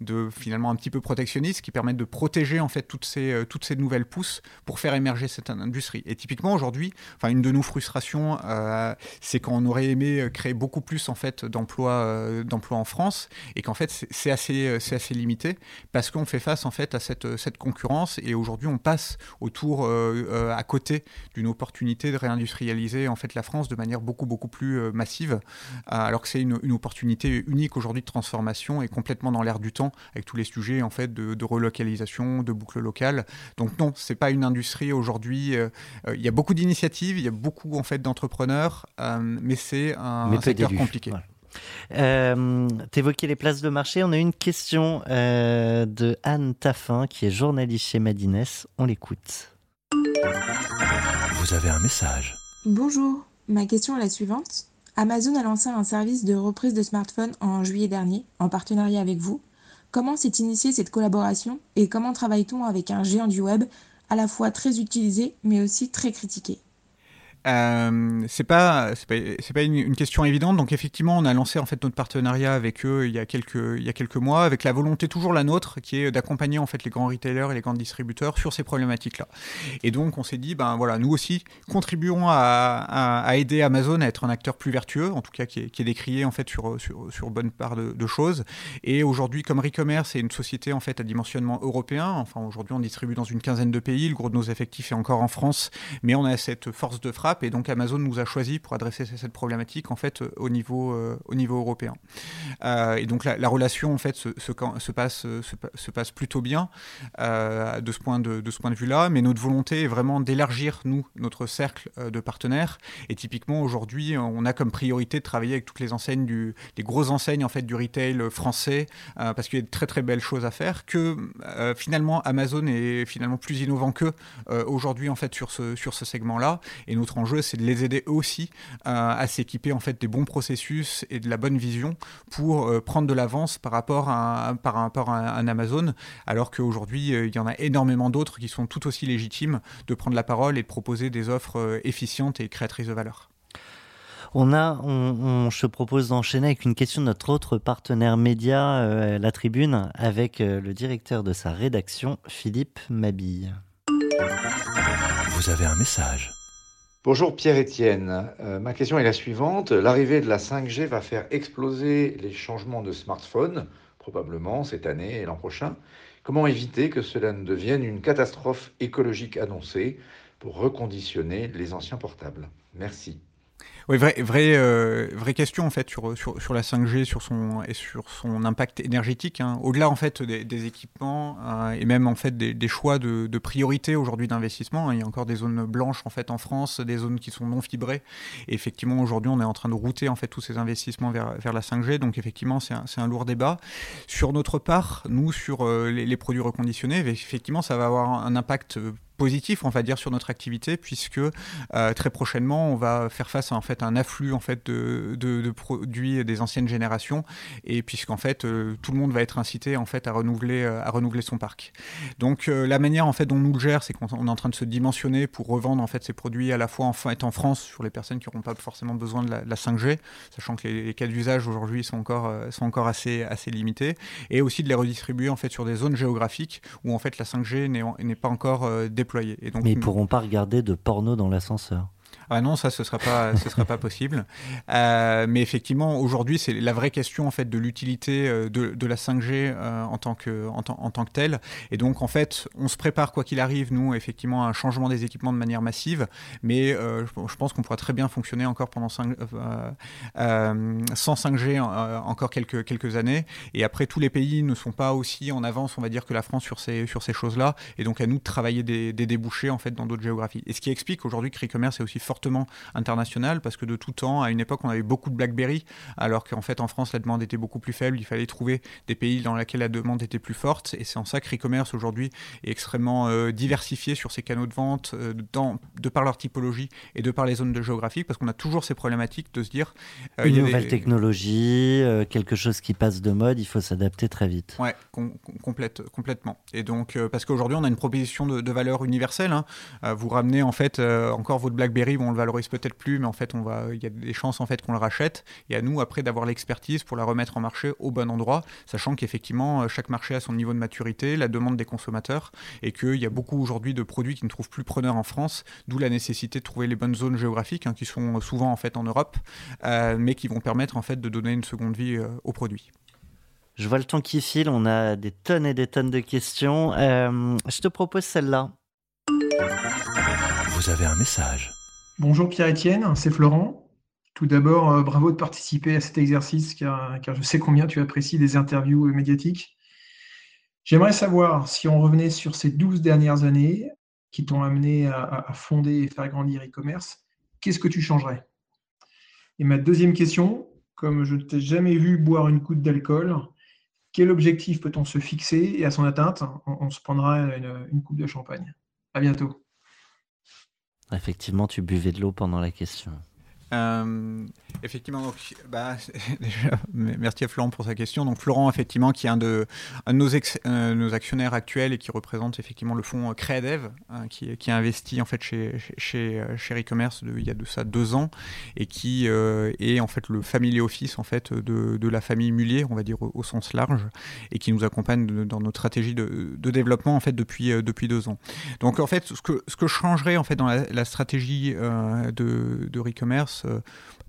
de finalement un petit peu protectionniste, qui permette de protéger en fait toutes ces euh, toutes ces nouvelles pousses pour faire émerger cette industrie. Et typiquement aujourd'hui, enfin une de nos frustrations, euh, c'est qu'on aurait aimé créer beaucoup plus en fait d'emplois euh, d'emplois en France et qu'en fait c'est assez c'est assez limité parce qu'on fait face en fait à cette cette concurrence et aujourd'hui on passe autour à côté d'une opportunité de réindustrialiser en fait la France de manière beaucoup beaucoup plus massive alors que c'est une, une, opportunité unique aujourd'hui de transformation et complètement dans l'air du temps avec tous les sujets en fait de, de relocalisation, de boucle locale. Donc non, c'est pas une industrie aujourd'hui. Euh, il y a beaucoup d'initiatives, il y a beaucoup en fait d'entrepreneurs, euh, mais c'est un, un secteur compliqué. Voilà. Euh, T'évoquais les places de marché. On a une question euh, de Anne Taffin, qui est journaliste chez Madines. On l'écoute. Vous avez un message. Bonjour, ma question est la suivante. Amazon a lancé un service de reprise de smartphones en juillet dernier, en partenariat avec vous. Comment s'est initiée cette collaboration et comment travaille-t-on avec un géant du web à la fois très utilisé mais aussi très critiqué? Euh, c'est pas c'est pas, pas une, question évidente. Donc effectivement, on a lancé en fait notre partenariat avec eux il y a quelques il y a quelques mois, avec la volonté toujours la nôtre, qui est d'accompagner en fait les grands retailers et les grands distributeurs sur ces problématiques-là. Et donc on s'est dit ben voilà, nous aussi contribuons à, aider Amazon à être un acteur plus vertueux, en tout cas qui est, décrié en fait sur sur, sur bonne part de, de choses. Et aujourd'hui, comme Recommerce est une société en fait à dimensionnement européen, enfin aujourd'hui on distribue dans une quinzaine de pays, le gros de nos effectifs est encore en France, mais on a cette force de frappe et donc Amazon nous a choisi pour adresser cette problématique en fait au niveau euh, au niveau européen. Euh, et donc la, la, relation en fait se, se, se passe se, se, passe plutôt bien euh, de ce point de, de ce point de vue là mais notre volonté est vraiment d'élargir nous notre cercle euh, de partenaires. Et typiquement aujourd'hui on a comme priorité de travailler avec toutes les enseignes du les grosses enseignes en fait du retail français euh, parce qu'il y a de très très belles choses à faire que euh, finalement Amazon est finalement plus innovant que aujourd'hui en fait sur ce sur ce segment là et notre enjeu c'est de les aider aussi euh, à s'équiper en fait des bons processus et de la bonne vision pour euh, prendre de l'avance par rapport à par rapport à un Amazon, alors qu'aujourd'hui euh, il y en a énormément d'autres qui sont tout aussi légitimes de prendre la parole et de proposer des offres euh, efficientes et créatrices de valeur. On a, on, on, je propose d'enchaîner avec une question de notre autre partenaire média, euh, La Tribune, avec euh, le directeur de sa rédaction, Philippe Mabille. Vous avez un message. Bonjour Pierre-Étienne, euh, ma question est la suivante. L'arrivée de la 5G va faire exploser les changements de smartphone, probablement cette année et l'an prochain. Comment éviter que cela ne devienne une catastrophe écologique annoncée pour reconditionner les anciens portables? Merci. Oui, vraie, vraie, euh, vraie question en fait sur, sur, sur la 5G sur son, et sur son impact énergétique. Hein. Au-delà en fait des, équipements euh, et même en fait des, des choix de, de priorité aujourd'hui d'investissement. Hein. Il y a encore des zones blanches en fait en France, des zones qui sont non fibrées. Et effectivement aujourd'hui on est en train de router en fait tous ces investissements vers, vers la 5G. Donc effectivement c'est un, un lourd débat. Sur notre part, nous sur euh, les, les, produits reconditionnés, effectivement ça va avoir un impact positif, on va dire, sur notre activité, puisque euh, très prochainement, on va faire face à en fait un afflux en fait de, de, produits des anciennes générations, et puisqu'en fait euh, tout le monde va être incité en fait à renouveler euh, à renouveler son parc. Donc la manière en fait dont nous le gère, c'est qu'on est en train de se dimensionner pour revendre en fait ces produits à la fois en en France sur les personnes qui n'auront pas forcément besoin de la, 5G, sachant que les, cas d'usage aujourd'hui sont encore sont encore assez assez limités, et aussi de les redistribuer en fait sur des zones géographiques où en fait la 5G n'est pas encore déployée et donc, Mais ils pourront pas regarder de porno dans l'ascenseur. Ah non, ça, ce sera pas, ce sera pas possible. Euh, mais effectivement, aujourd'hui, c'est la vraie question en fait de l'utilité euh, de, la 5G euh, en, tant que, en, en, tant que telle. Et donc, en fait, on se prépare, quoi qu'il arrive, nous, effectivement, à un changement des équipements de manière massive. Mais je pense qu'on pourra très bien fonctionner encore pendant 5, sans 5G encore quelques, quelques années. Et après, tous les pays ne sont pas aussi en avance, on va dire, que la France sur ces, sur ces choses-là. Et donc, à nous de travailler des, des débouchés, en fait, dans d'autres géographies. Et ce qui explique aujourd'hui que est aussi fort fortement international parce que de tout temps, à une époque, on avait beaucoup de BlackBerry, alors qu'en fait, en France, la demande était beaucoup plus faible. Il fallait trouver des pays dans lesquels la demande était plus forte. Et c'est en ça que e-commerce aujourd'hui est extrêmement euh, diversifié sur ses canaux de vente, euh, dans, de par leur typologie et de par les zones de géographique, parce qu'on a toujours ces problématiques de se dire. Euh, une nouvelle technologie, quelque chose qui passe de mode, il faut s'adapter très vite. Ouais, complète, complètement. Et donc, parce qu'aujourd'hui, on a une proposition de, valeur universelle. Hein. vous ramenez en fait encore votre BlackBerry, on le valorise peut-être plus, mais en fait, on va, il y a des chances en fait qu'on le rachète. Et à nous après d'avoir l'expertise pour la remettre en marché au bon endroit, sachant qu'effectivement euh, chaque marché a son niveau de maturité, la demande des consommateurs, et qu'il y a beaucoup aujourd'hui de produits qui ne trouvent plus preneur en France, d'où la nécessité de trouver les bonnes zones géographiques hein, qui sont souvent en fait en Europe, euh, mais qui vont permettre en fait de donner une seconde vie euh, aux produits. Je vois le temps qui file, on a des tonnes et des tonnes de questions. je te propose celle-là. Vous avez un message. Bonjour Pierre-Étienne, c'est Florent. Tout d'abord, euh, bravo de participer à cet exercice car, je sais combien tu apprécies des interviews euh, médiatiques. J'aimerais savoir si on revenait sur ces 12 dernières années qui t'ont amené à, fonder et faire grandir e-commerce, qu'est-ce que tu changerais? Et ma deuxième question, comme je ne t'ai jamais vu boire une coupe d'alcool, quel objectif peut-on se fixer? Et à son atteinte, on, se prendra une coupe de champagne À bientôt. Effectivement, tu buvais de l'eau pendant la question. Euh, effectivement, bah, merci à Florent pour sa question. Donc Florent, effectivement, qui est un de, nos, euh, nos, actionnaire actuels et qui représente effectivement le fonds Créadev, hein, qui, a investi en fait chez chez, chez e-commerce il y a de ça deux ans et qui euh, est en fait le family office en fait de, la famille Mullier, on va dire au, sens large, et qui nous accompagne dans notre stratégie de, développement en fait depuis depuis deux ans. Donc en fait, ce que ce que je changerais en fait dans la, stratégie de, de e-commerce euh,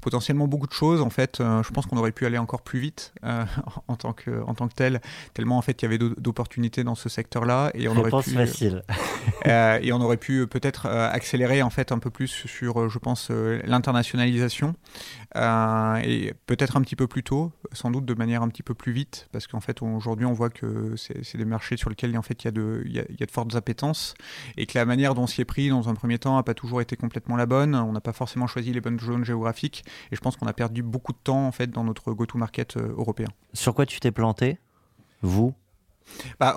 potentiellement beaucoup de choses. En fait, euh, je pense qu'on aurait pu aller encore plus vite euh, en, tant que, en tant que tel, tellement en fait il y avait d'opportunités dans ce secteur-là. Et on aurait pu, facile. et on aurait pu peut-être accélérer en fait un peu plus sur, je pense, l'internationalisation. et peut-être un petit peu plus tôt, sans doute de manière un petit peu plus vite, parce qu'en fait aujourd'hui on voit que c'est des marchés sur lesquels en fait il y, a de, il, y a, il y a de fortes appétences et que la manière dont s'y est pris dans un premier temps n'a pas toujours été complètement la bonne. On n'a pas forcément choisi les bonnes zones géographiques. Et je pense qu'on a perdu beaucoup de temps en fait dans notre go-to-market euh, européen. Sur quoi tu t'es planté, vous bah,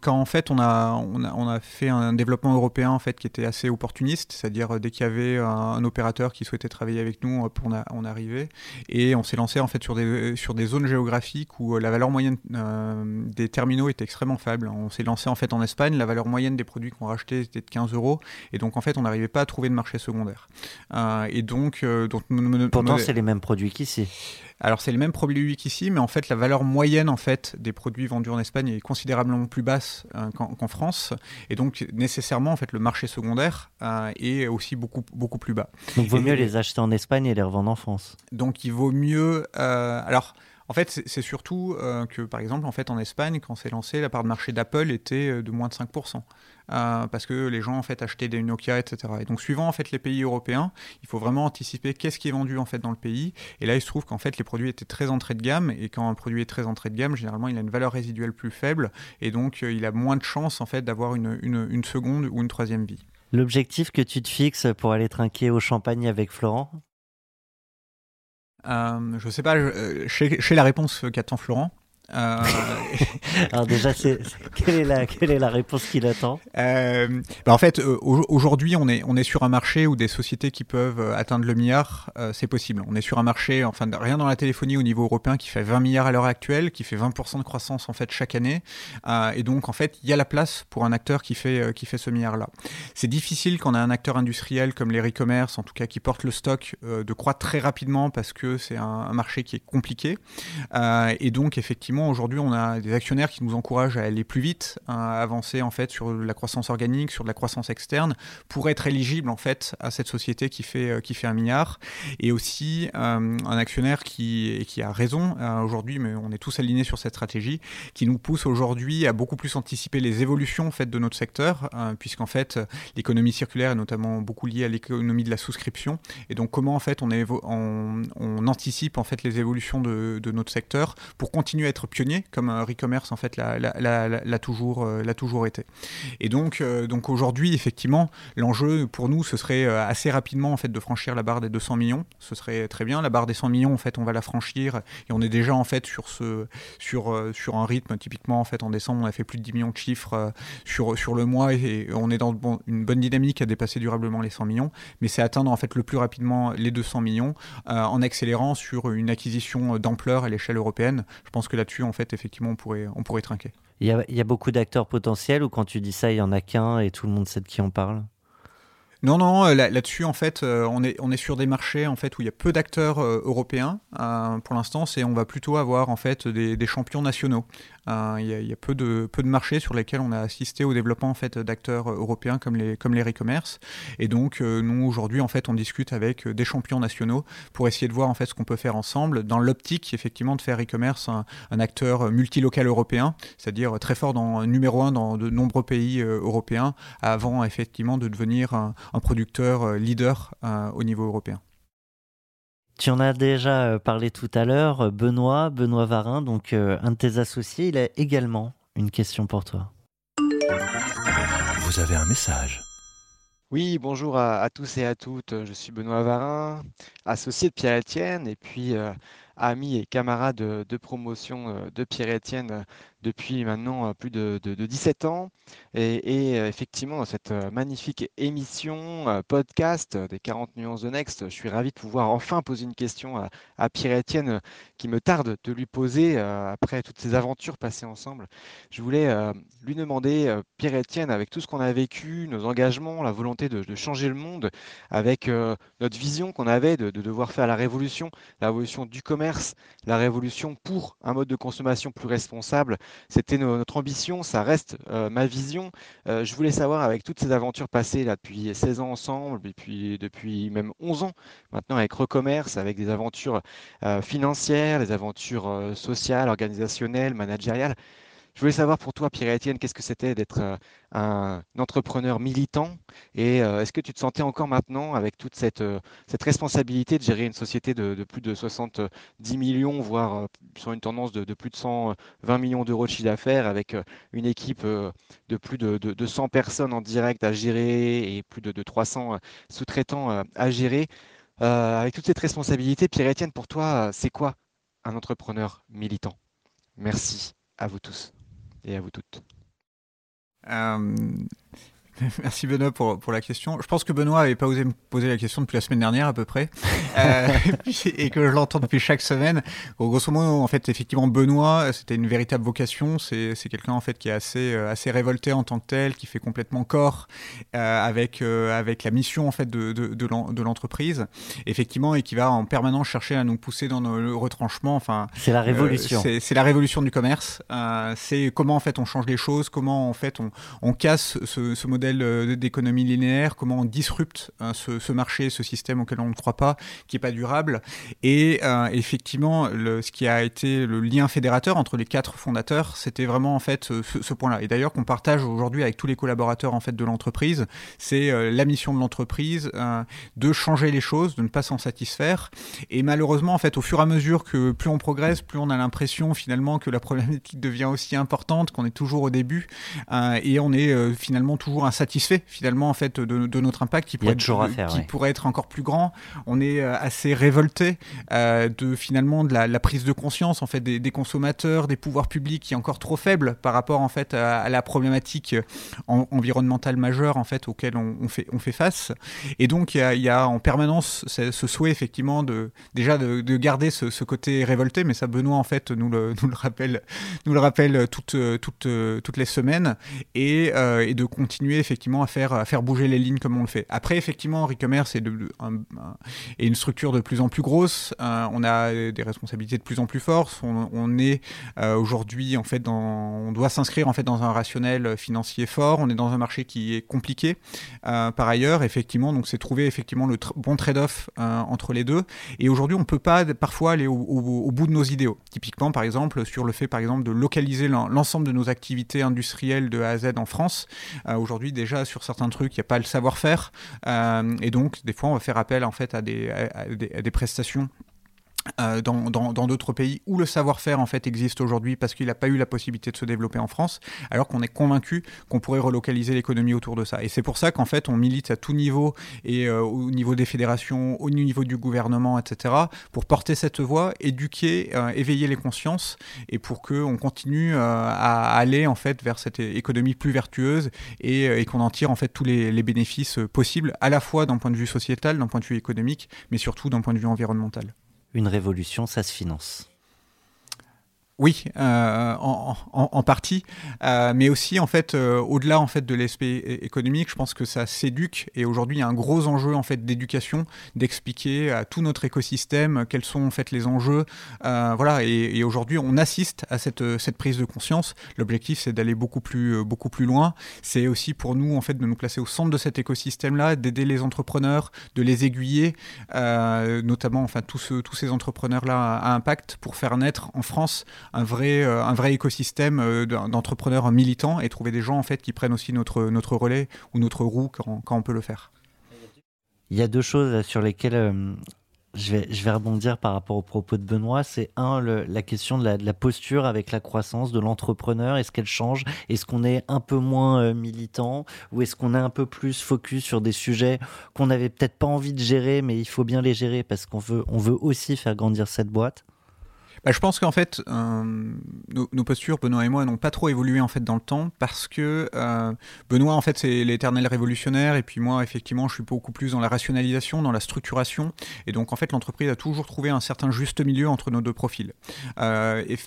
quand en fait on a, on, a, on a fait un développement européen en fait qui était assez opportuniste, c'est-à-dire euh, dès qu'il y avait un, opérateur qui souhaitait travailler avec nous, on, a, on arrivait et on s'est lancé en fait sur des, sur des zones géographiques où euh, la valeur moyenne euh, des terminaux était extrêmement faible. On s'est lancé en fait en Espagne, la valeur moyenne des produits qu'on rachetait était de 15 euros et donc en fait on n'arrivait pas à trouver de marché secondaire. et donc, donc pourtant c'est les mêmes produits qu'ici. Alors c'est le même produit qu'ici, mais en fait la valeur moyenne en fait des produits vendus en Espagne est considérablement plus basse euh, qu'en France, et donc nécessairement en fait le marché secondaire euh, est aussi beaucoup beaucoup plus bas. Donc il vaut mieux les acheter en Espagne et les revendre en France. Donc il vaut mieux. Euh, alors en fait, c'est surtout euh, que, par exemple, en fait, en Espagne, quand c'est lancé, la part de marché d'Apple était de moins de 5%. Euh, parce que les gens en fait achetaient des Nokia, etc. Et donc suivant en fait les pays européens, il faut vraiment anticiper qu'est-ce qui est vendu en fait dans le pays. Et là, il se trouve qu'en fait les produits étaient très entrée de gamme et quand un produit est très entrée de gamme, généralement il a une valeur résiduelle plus faible et donc il a moins de chances en fait d'avoir une, une, une seconde ou une troisième vie. L'objectif que tu te fixes pour aller trinquer au champagne avec Florent? Euh, je sais pas, je, sais, la réponse qu'attend Florent. Euh, Alors déjà, quelle, est la, quelle est la réponse qu'il attend euh, bah En fait, euh, aujourd'hui, on est, on est sur un marché où des sociétés qui peuvent atteindre le milliard, c'est possible. On est sur un marché, enfin, rien dans la téléphonie au niveau européen qui fait 20 milliards à l'heure actuelle, qui fait 20% de croissance en fait chaque année. et donc, en fait, il y a la place pour un acteur qui fait, qui fait ce milliard-là. C'est difficile quand on a un acteur industriel comme les e-commerce, en tout cas qui porte le stock, de croître très rapidement parce que c'est un marché qui est compliqué. et donc, effectivement, aujourd'hui, on a des actionnaires qui nous encouragent à aller plus vite, à avancer en fait sur la croissance organique, sur de la croissance externe, pour être éligible en fait à cette société qui fait euh, qui fait un milliard. Et aussi euh, un actionnaire qui qui a raison euh, aujourd'hui, mais on est tous alignés sur cette stratégie, qui nous pousse aujourd'hui à beaucoup plus anticiper les évolutions en fait de notre secteur, puisqu'en fait l'économie circulaire est notamment beaucoup liée à l'économie de la souscription. Et donc comment en fait on, on, on anticipe en fait les évolutions de, de notre secteur pour continuer à être pionnier, comme un e-commerce en fait l'a toujours, euh, l'a toujours été. Et donc, euh, donc aujourd'hui, effectivement, l'enjeu pour nous, ce serait euh, assez rapidement en fait de franchir la barre des 200 millions. Ce serait très bien. La barre des 100 millions, en fait, on va la franchir et on est déjà en fait sur ce, sur, sur un rythme. Typiquement, en fait, en décembre, on a fait plus de 10 millions de chiffres sur, sur le mois et on est dans une bonne dynamique à dépasser durablement les 100 millions. Mais c'est atteindre en fait le plus rapidement les 200 millions en accélérant sur une acquisition d'ampleur à l'échelle européenne. Je pense que là-dessus, en fait, effectivement, on pourrait, on pourrait trinquer. Il y, a, il y a beaucoup d'acteurs potentiels ou quand tu dis ça, il y en a qu'un et tout le monde sait de qui on parle? Non, non, euh, là-dessus, en fait, euh, on est, on est sur des marchés en fait, où il y a peu d'acteurs euh, européens. pour l'instant, c'est on va plutôt avoir en fait, des, des champions nationaux. Euh, il y, a peu de, peu de marchés sur lesquels on a assisté au développement en fait, d'acteurs euh, européens comme les, comme les e-commerce. Et donc, euh, nous, aujourd'hui, en fait, on discute avec des champions nationaux pour essayer de voir en fait, ce qu'on peut faire ensemble dans l'optique, effectivement, de faire e-commerce un, acteur multilocal européen, c'est-à-dire très fort dans numéro un dans de nombreux pays européens, avant, effectivement, de devenir un, producteur leader au niveau européen. Tu en as déjà euh, parlé tout à l'heure, euh, Benoît, Benoît Varin, donc euh, un de tes associés, il a également une question pour toi. Vous avez un message. Oui, bonjour à, tous et à toutes. Je suis Benoît Varin, associé de Pierre Etienne et puis ami et camarade de, promotion de Pierre Etienne depuis maintenant plus de, 17 ans. Et, effectivement, dans cette magnifique émission, podcast des 40 nuances de Next, je suis ravi de pouvoir enfin poser une question à, Pierre-Étienne qui me tarde de lui poser après toutes ces aventures passées ensemble. Je voulais lui demander, Pierre-Étienne, avec tout ce qu'on a vécu, nos engagements, la volonté de, changer le monde, avec notre vision qu'on avait de devoir faire la révolution, la révolution du commerce, la révolution pour un mode de consommation plus responsable, c'était notre ambition, ça reste euh, ma vision. Euh, je voulais savoir, avec toutes ces aventures passées là, depuis 16 ans ensemble, depuis même 11 ans maintenant avec Recommerce, avec des aventures euh, financières, des aventures sociales, organisationnelles, managériales, je voulais savoir pour toi, Pierre-Étienne, qu'est-ce que c'était d'être euh, un entrepreneur militant et euh, est-ce que tu te sentais encore maintenant avec toute cette, euh, responsabilité de gérer une société de, plus de 70 millions, voire sur une tendance de, plus de 120 millions d'euros de chiffre d'affaires avec une équipe de plus de, de, 100 personnes en direct à gérer et plus de, 300 sous-traitants à gérer. Avec toute cette responsabilité, Pierre-Étienne, pour toi, c'est quoi un entrepreneur militant? Merci à vous tous et à vous toutes. Euh, Merci Benoît pour, pour la question. Je pense que Benoît n'avait pas osé me poser la question depuis la semaine dernière à peu près, euh, et que je l'entends depuis chaque semaine. grosso modo, en fait, effectivement, Benoît, c'était une véritable vocation. C'est, c'est quelqu'un en fait qui est assez, euh, assez révolté en tant que tel, qui fait complètement corps euh, avec, euh, avec la mission en fait de, de, de, l'entreprise, effectivement, et qui va en permanence chercher à nous pousser dans nos retranchements. Enfin, c'est la révolution. c'est, c'est la révolution du commerce. c'est comment en fait on change les choses, comment en fait on, on casse ce, ce modèle euh, d'économie linéaire, comment on disrupte hein, ce, marché, ce système auquel on ne croit pas, qui n'est pas durable. Et euh, effectivement, ce qui a été le lien fédérateur entre les quatre fondateurs, c'était vraiment en fait ce, point-là. Et d'ailleurs qu'on partage aujourd'hui avec tous les collaborateurs en fait de l'entreprise, c'est euh, la mission de l'entreprise de changer les choses, de ne pas s'en satisfaire. Et malheureusement, en fait, au fur et à mesure que plus on progresse, plus on a l'impression finalement que la problématique devient aussi importante, qu'on est toujours au début, et on est finalement toujours un insatisfait finalement en fait de, notre impact qui, pourrait être, qui pourrait être encore plus grand. On est assez révolté de finalement de la, prise de conscience en fait des, consommateurs, des pouvoirs publics qui est encore trop faible par rapport en fait à, la problématique environnementale majeure en fait auquel on, fait, on fait face. Et donc il y a, en permanence ce, souhait effectivement de déjà de, garder ce, côté révolté, mais ça Benoît en fait nous le, nous le rappelle, nous le rappelle toutes, toutes, toutes les semaines et, euh, et, de continuer effectivement à faire, à faire bouger les lignes comme on le fait. Après effectivement e-commerce est, de, une structure de plus en plus grosse, euh, on a des responsabilités de plus en plus fortes, on, est euh, aujourd'hui en fait dans, on doit s'inscrire en fait dans un rationnel financier fort, on est dans un marché qui est compliqué par ailleurs effectivement donc c'est trouver effectivement le bon trade-off entre les deux et aujourd'hui on peut pas parfois aller au, bout de nos idéaux. Typiquement par exemple sur le fait par exemple de localiser l'ensemble de nos activités industrielles de A à Z en France. Euh, aujourd'hui déjà sur certains trucs il n'y a pas le savoir-faire. Euh, et donc des fois on va faire appel en fait à des, à des prestations euh, dans d'autres pays où le savoir-faire en fait existe aujourd'hui parce qu'il n'a pas eu la possibilité de se développer en France, alors qu'on est convaincu qu'on pourrait relocaliser l'économie autour de ça. Et c'est pour ça qu'en fait on milite à tout niveau et euh, au niveau des fédérations, au niveau du gouvernement, etc. pour porter cette voix, éduquer, euh, éveiller les consciences et pour qu'on continue à aller en fait vers cette économie plus vertueuse et, qu'on en tire en fait tous les bénéfices possibles, à la fois d'un point de vue sociétal, d'un point de vue économique, mais surtout d'un point de vue environnemental une révolution, ça se finance. Oui, euh, en, partie, euh, mais aussi en fait, euh, au-delà en fait de l'aspect économique, je pense que ça s'éduque et aujourd'hui il y a un gros enjeu en fait d'éducation, d'expliquer à tout notre écosystème quels sont en fait les enjeux, voilà. Et, aujourd'hui on assiste à cette, prise de conscience. L'objectif c'est d'aller beaucoup plus beaucoup plus loin. C'est aussi pour nous en fait de nous placer au centre de cet écosystème-là, d'aider les entrepreneurs, de les aiguiller, notamment enfin tous tous ces entrepreneurs-là à impact pour faire naître en France un vrai, euh, un vrai écosystème euh, d'entrepreneurs militants et trouver des gens en fait qui prennent aussi notre, notre relais ou notre roue quand, quand on peut le faire. Il y a deux choses sur lesquelles euh, je vais, je vais rebondir par rapport aux propos de Benoît. C'est un, la question de la, posture avec la croissance de l'entrepreneur. Est-ce qu'elle change? Est-ce qu'on est un peu moins militant? Ou est-ce qu'on est un peu plus focus sur des sujets qu'on n'avait peut-être pas envie de gérer, mais il faut bien les gérer parce qu'on veut, on veut aussi faire grandir cette boîte? Bah, je pense qu'en fait, euh, nos, postures, Benoît et moi, n'ont pas trop évolué en fait dans le temps parce que euh, Benoît, en fait, c'est l'éternel révolutionnaire et puis moi, effectivement, je suis beaucoup plus dans la rationalisation, dans la structuration. Et donc, en fait, l'entreprise a toujours trouvé un certain juste milieu entre nos deux profils. Euh, et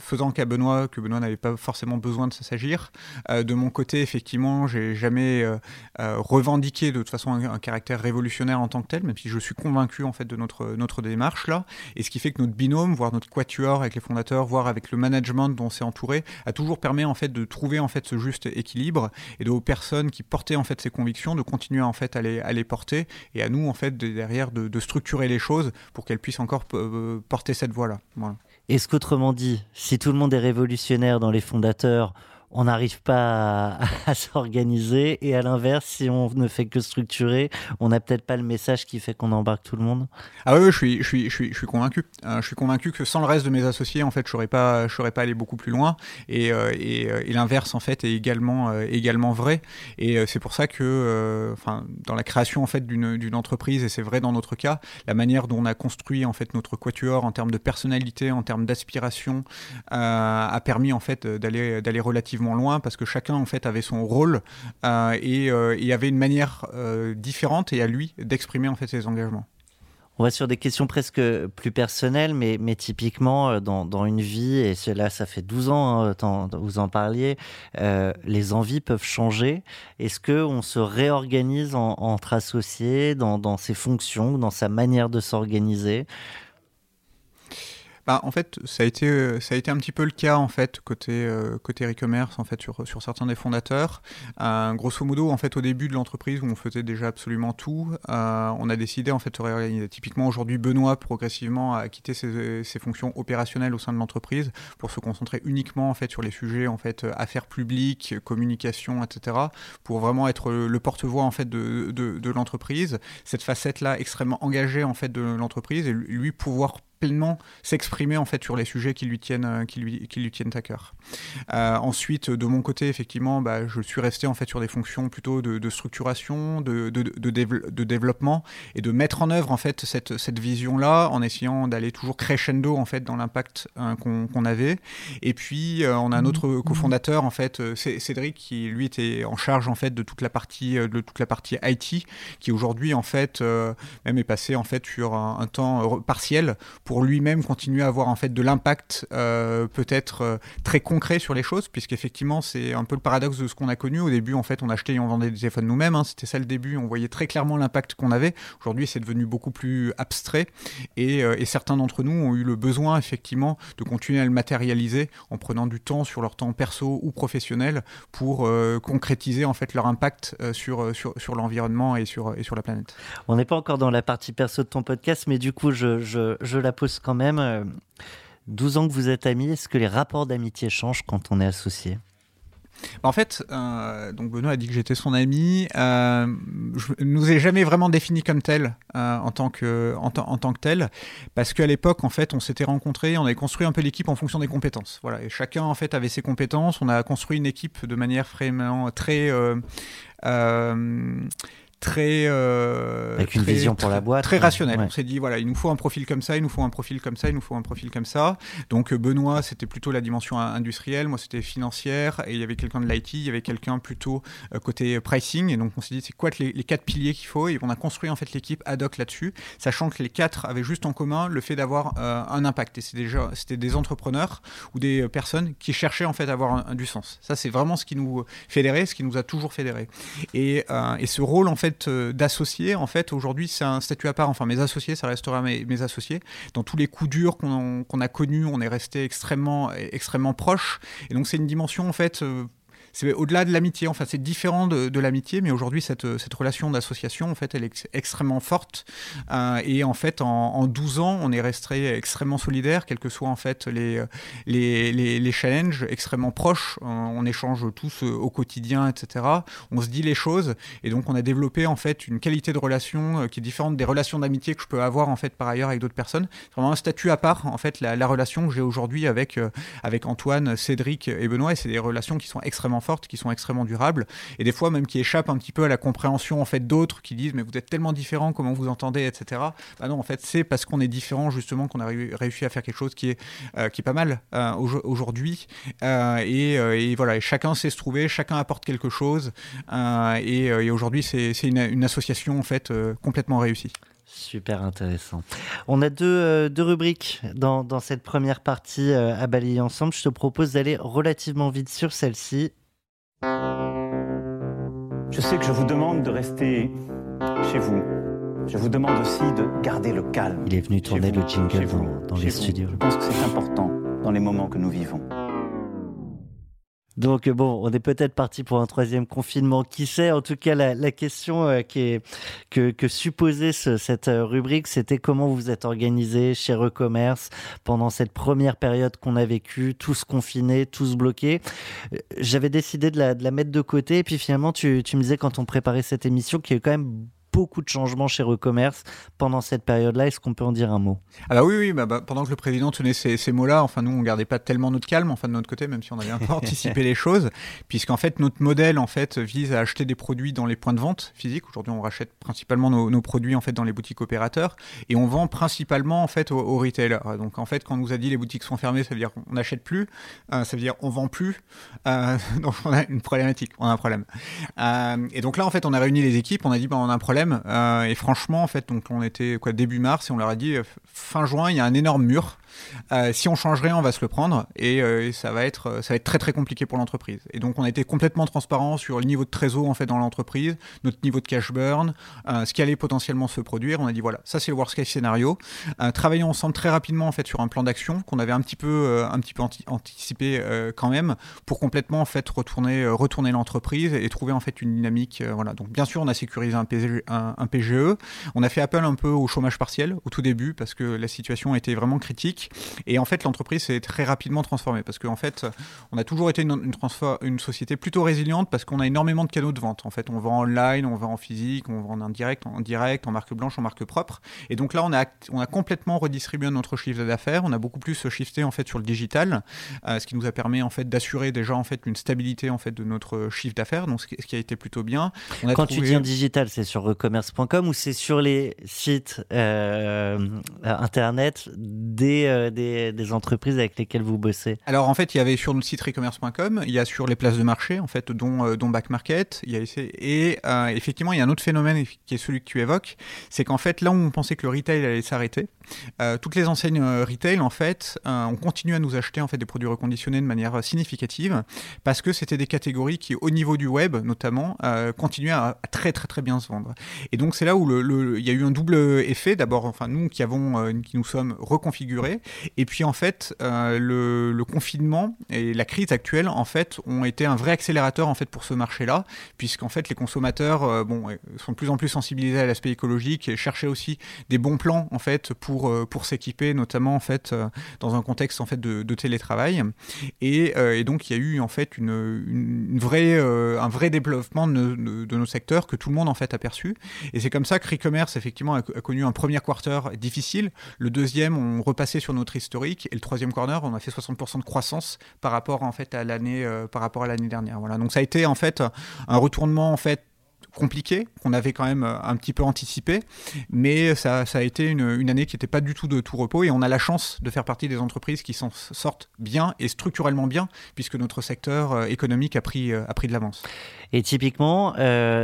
faisant qu'à Benoît, que Benoît n'avait pas forcément besoin de s'agir, de mon côté, effectivement, j'ai jamais revendiqué de toute façon un, un, caractère révolutionnaire en tant que tel, même si je suis convaincu en fait de notre notre démarche là. Et ce qui fait que notre binôme, voire notre quatuor avec les fondateurs, voire avec le management dont on s'est entouré, a toujours permis en fait de trouver en fait ce juste équilibre et de aux personnes qui portaient en fait ces convictions de continuer en fait à les, porter et à nous en fait derrière de, structurer les choses pour qu'elles puissent encore euh, porter cette voie là. Voilà. Est-ce qu'autrement dit, si tout le monde est révolutionnaire dans les fondateurs, on n'arrive pas à, s'organiser. Et à l'inverse, si on ne fait que structurer, on n'a peut-être pas le message qui fait qu'on embarque tout le monde. Ah oui, je suis, je suis, je suis, je suis convaincu. Euh, je suis convaincu que sans le reste de mes associés, en fait, je serais pas, pas allé beaucoup plus loin. Et, euh, euh, et, l'inverse, en fait, est également, également vrai. Et c'est pour ça que, dans la création en fait d'une entreprise, et c'est vrai dans notre cas, la manière dont on a construit en fait notre quatuor en termes de personnalité, en termes d'aspiration, a permis en fait d'aller d'aller loin parce que chacun en fait avait son rôle euh, et, euh, il y avait une manière euh, différente et à lui d'exprimer en fait ses engagements. On va sur des questions presque plus personnelles, mais, mais typiquement dans, dans une vie, et cela ça fait 12 ans, hein, vous en parliez, les envies peuvent changer. Est-ce qu'on se réorganise entre associés dans, dans ses fonctions, dans sa manière de s'organiser? Bah, en fait, ça a été euh, ça a été un petit peu le cas en fait côté euh, côté e-commerce en fait sur sur certains des fondateurs. Euh, grosso modo, en fait, au début de l'entreprise où on faisait déjà absolument tout, on a décidé en fait de se réorganiser. Typiquement aujourd'hui, Benoît progressivement a quitté ses, ses, fonctions opérationnelles au sein de l'entreprise pour se concentrer uniquement en fait sur les sujets en fait affaires publiques, communication, etc. Pour vraiment être le, porte-voix en fait de, de, de l'entreprise. Cette facette là extrêmement engagée en fait de l'entreprise et lui pouvoir pleinement s'exprimer en fait sur les sujets qui lui tiennent, qui lui, qui lui tiennent à cœur. ensuite, de mon côté, effectivement, bah, je suis resté en fait sur des fonctions plutôt de, structuration, de, de, de, développement et de mettre en œuvre en fait cette, cette vision-là en essayant d'aller toujours crescendo en fait dans l'impact qu'on avait. Et puis, on a un autre mmh. cofondateur en fait, Cédric, qui lui était en charge en fait de toute la partie de toute la partie IT, qui aujourd'hui en fait même est passé en fait sur un, temps partiel pour lui-même continuer à avoir en fait de l'impact euh, peut-être euh, très concret sur les choses, puisqu'effectivement c'est un peu le paradoxe de ce qu'on a connu. Au début, en fait, on achetait et on vendait des téléphones nous-mêmes. Hein. C'était ça le début. On voyait très clairement l'impact qu'on avait. Aujourd'hui, c'est devenu beaucoup plus abstrait et, euh, et certains d'entre nous ont eu le besoin effectivement de continuer à le matérialiser en prenant du temps sur leur temps perso ou professionnel pour concrétiser en fait leur impact sur, sur, sur l'environnement et sur, et sur la planète. On n'est pas encore dans la partie perso de ton podcast, mais du coup, je, je, je pose quand même. 12 euh, ans que vous êtes amis, est-ce que les rapports d'amitié changent quand on est associé? En fait, euh, donc Benoît a dit que j'étais son ami. Euh, je ne nous ai jamais vraiment défini comme tel en, tant que, en, en, tant que tel, parce qu'à l'époque, en fait, on s'était rencontrés, on avait construit un peu l'équipe en fonction des compétences. Voilà, et chacun en fait avait ses compétences. On a construit une équipe de manière vraiment très très euh, avec une vision pour la boîte très rationnel on s'est dit voilà il nous faut un profil comme ça il nous faut un profil comme ça il nous faut un profil comme ça. Donc euh, Benoît c'était plutôt la dimension industrielle. Moi c'était financière. Et il y avait quelqu'un de l'IT il y avait quelqu'un plutôt euh, côté pricing. Et donc on s'est dit c'est quoi les, les, quatre piliers qu'il faut? Et on a construit en fait l'équipe ad hoc là-dessus sachant que les quatre avaient juste en commun le fait d'avoir un impact. Et c'est déjà c'était des entrepreneurs ou des personnes qui cherchaient en fait à avoir un, du sens. Ça c'est vraiment ce qui nous fédérait ce qui nous a toujours fédéré et, et ce rôle en fait euh, d'associés, en fait, aujourd'hui, c'est un statut à part. Enfin, mes associés, ça restera mes, associés. Dans tous les coups durs qu'on a connus, on est resté extrêmement, extrêmement proches. Et donc, c'est une dimension, en fait, euh, au-delà de l'amitié. Enfin, c'est différent de, l'amitié, mais aujourd'hui, cette, cette relation d'association, en fait, elle est extrêmement forte. Euh, et en fait, en, 12 ans, on est resté extrêmement solidaire, quels que soient en fait les, les, les, challenges, extrêmement proches. on échange tous euh, au quotidien, etc. On se dit les choses, et donc on a développé en fait une qualité de relation euh, qui est différente des relations d'amitié que je peux avoir en fait par ailleurs avec d'autres personnes. C'est vraiment un statut à part en fait la, la relation que j'ai aujourd'hui avec avec Antoine, Cédric et Benoît, et c'est des relations qui sont extrêmement fortes, qui sont extrêmement durables, et des fois même qui échappent un petit peu à la compréhension en fait d'autres qui disent mais vous êtes tellement différents, comment vous entendez, etc. Bah non, en fait c'est parce qu'on est différent justement qu'on a réussi à faire quelque chose qui est euh, qui est pas mal euh, aujourd'hui, euh, et, voilà, chacun sait se trouver, chacun apporte quelque chose, et, aujourd'hui c'est une, une, association en fait complètement réussie. Super intéressant. On a deux, deux rubriques dans, dans, cette première partie à balayer ensemble. Je te propose d'aller relativement vite sur celle-ci. Je sais que je vous demande de rester chez vous. Je vous demande aussi de garder le calme. Il est venu tourner le jingle dans, les studios. Je pense que c'est important dans les moments que nous vivons. Donc bon, on est peut-être parti pour un troisième confinement. Qui sait En tout cas, la, question euh, qui est, que, que supposait cette euh, rubrique, c'était comment vous êtes organisé chez Recommerce pendant cette première période qu'on a vécue, tous confinés, tous bloqués. Euh, j'avais décidé de la, de la, mettre de côté. Et puis finalement, tu, tu me disais quand on préparait cette émission qu'il y a quand même beaucoup de changements chez Recommerce pendant cette période-là. Est-ce qu'on peut en dire un mot? Ah bah oui, oui bah, bah, pendant que le président tenait ces, ces mots-là, enfin nous on gardait pas tellement notre calme, enfin de notre côté, même si on avait un peu anticipé les choses, puisqu'en fait notre modèle en fait vise à acheter des produits dans les points de vente physiques. Aujourd'hui on rachète principalement nos, nos, produits en fait dans les boutiques opérateurs et on vend principalement en fait aux, aux retailers. Donc en fait quand on nous a dit les boutiques sont fermées, ça veut dire qu'on n'achète plus, euh, ça veut dire on vend plus. Euh, donc on a une problématique, on a un problème. Euh, et donc là en fait on a réuni les équipes, on a dit bah, on a un problème euh, et franchement, en fait, donc on était début mars et on leur a dit euh, fin juin, il y a un énorme mur. Euh, si on change rien, on va se le prendre et, ça va être ça va être très très compliqué pour l'entreprise. Et donc on a été complètement transparent sur le niveau de trésor en fait dans l'entreprise, notre niveau de cash burn, ce qui allait potentiellement se produire. On a dit voilà, ça c'est le worst case scénario. travaillons ensemble très rapidement en fait sur un plan d'action qu'on avait un petit peu un petit peu anticipé quand même pour complètement en fait retourner retourner l'entreprise et trouver en fait une dynamique. voilà. Donc bien sûr on a sécurisé un, un un, PGE. On a fait appel un peu au chômage partiel au tout début parce que la situation était vraiment critique. Public. Et en fait, l'entreprise s'est très rapidement transformée parce qu'en fait, on a toujours été une, une, une société plutôt résiliente parce qu'on a énormément de canaux de vente. En fait, on vend online, on vend en physique, on vend en indirect, en direct, en marque blanche, en marque propre. Et donc là, on a, on a complètement redistribué notre chiffre d'affaires. On a beaucoup plus shifté en fait sur le digital, euh, ce qui nous a permis en fait d'assurer déjà en fait une stabilité en fait de notre chiffre d'affaires. Donc ce qui, a été plutôt bien. On a Quand tu dis digital, c'est sur recommerce.com ou c'est sur les sites euh, internet des, euh, des, entreprises avec lesquelles vous bossez Alors en fait, il y avait sur le site recommerce.com, il y a sur les places de marché en fait, dont, dont Back Market, il y a, et effectivement, il y a un autre phénomène qui est celui que tu évoques, c'est qu'en fait, là où on pensait que le retail allait s'arrêter, euh, toutes les enseignes euh, retail, en fait, euh, ont continué à nous acheter en fait, des produits reconditionnés de manière significative parce que c'était des catégories qui, au niveau du web notamment, continuaient à, très très très bien se vendre. Et donc, c'est là où il le, y a eu un double effet. D'abord, enfin, nous qui, avons, qui nous sommes reconfigurés, et puis en fait, le, le, confinement et la crise actuelle, en fait, ont été un vrai accélérateur en fait, pour ce marché-là, puisqu'en fait, les consommateurs bon, sont de plus en plus sensibilisés à l'aspect écologique et cherchaient aussi des bons plans en fait, pour euh, pour, s'équiper, notamment en fait, euh, dans un contexte en fait, de, télétravail. Euh, et, donc il y a eu en fait une, une vraie, un vrai développement de, nos secteurs que tout le monde en fait a perçu. Et c'est comme ça que e-commerce effectivement a, connu un premier quarter difficile. Le deuxième, on repassait sur notre historique. Et le troisième quarter, on a fait 60% de croissance par rapport en fait à l'année par rapport à l'année dernière. Voilà. Donc ça a été en fait un retournement en fait compliqué, qu'on avait quand même euh, un petit peu anticipé, mais ça, ça a été une, année qui n'était pas du tout de tout repos, et on a la chance de faire partie des entreprises qui s'en sortent bien et structurellement bien, puisque notre secteur euh, économique a pris, euh, a pris de l'avance. Et typiquement,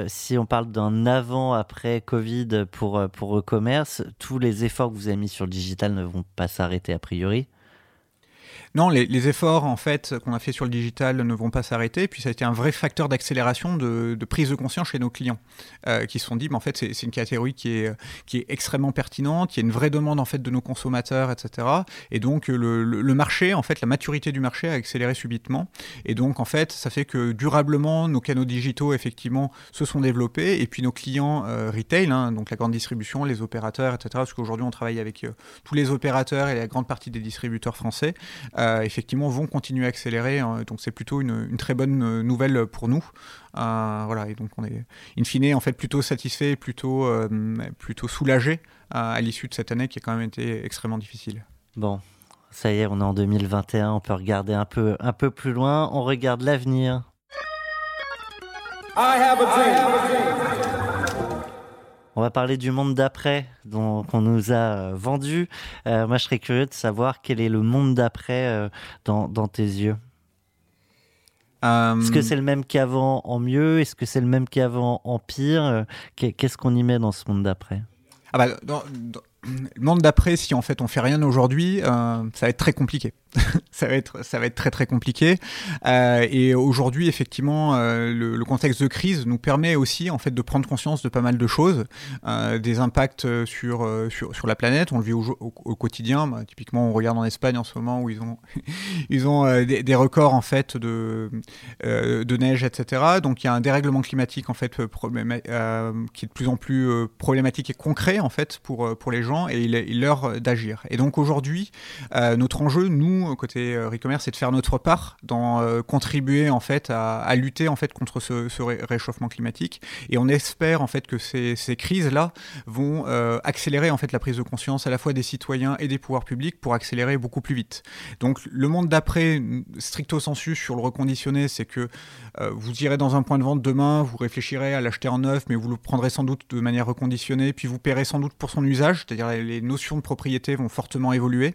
si on parle d'un avant-après Covid pour, pour e-commerce, tous les efforts que vous avez mis sur le digital ne vont pas s'arrêter a priori non, les, efforts en fait qu'on a fait sur le digital ne vont pas s'arrêter. Puis ça a été un vrai facteur d'accélération de, prise de conscience chez nos clients, euh, qui se sont dit, mais en fait c'est une catégorie qui est qui extrêmement pertinente, y a une vraie demande en fait de nos consommateurs, etc. Et donc le, marché, en fait, la maturité du marché a accéléré subitement. Et donc en fait, ça fait que durablement nos canaux digitaux effectivement se sont développés. Et puis nos clients euh, retail, hein, donc la grande distribution, les opérateurs, etc. Parce qu'aujourd'hui on travaille avec euh, tous les opérateurs et la grande partie des distributeurs français. Effectivement vont continuer à accélérer. Hein. donc c'est plutôt une, très bonne euh, nouvelle pour nous. Euh, voilà, et donc on est in fine en fait plutôt satisfait, plutôt, plutôt soulagé à l'issue de cette année qui a quand même été extrêmement difficile. Bon, ça y est, on est en 2021, on peut regarder un peu, un peu plus loin, on regarde l'avenir. I have a dream. On va parler du monde d'après qu'on nous a euh, vendu. Euh, moi, je serais curieux de savoir quel est le monde d'après euh, dans, tes yeux. Est-ce que c'est le même qu'avant en mieux? Est-ce que c'est le même qu'avant en pire? Qu'est-ce qu'on y met dans ce monde d'après? Ah bah, le monde d'après, si en fait on fait rien aujourd'hui, ça va être très compliqué. ça va être ça va être très très compliqué. Euh, et aujourd'hui, effectivement, euh, le, contexte de crise nous permet aussi en fait de prendre conscience de pas mal de choses, euh, des impacts sur, sur la planète. On le vit au, quotidien. Bah, typiquement, on regarde en Espagne en ce moment où ils ont ils ont des, records en fait de de neige, etc. Donc il y a un dérèglement climatique en fait qui est de plus en plus problématique et concret en fait pour pour les gens et il est l'heure d'agir. Et donc aujourd'hui, notre enjeu, nous côté euh, e-commerce, c'est de faire notre part dans euh, contribuer en fait à, lutter en fait contre ce, réchauffement climatique. Et on espère en fait que ces, crises-là vont euh, accélérer en fait la prise de conscience à la fois des citoyens et des pouvoirs publics pour accélérer beaucoup plus vite. Donc le monde d'après, stricto sensu sur le reconditionné, c'est que vous irez dans un point de vente demain, vous réfléchirez à l'acheter en neuf, mais vous le prendrez sans doute de manière reconditionnée, puis vous paierez sans doute pour son usage, c'est-à-dire les notions de propriété vont fortement évoluer,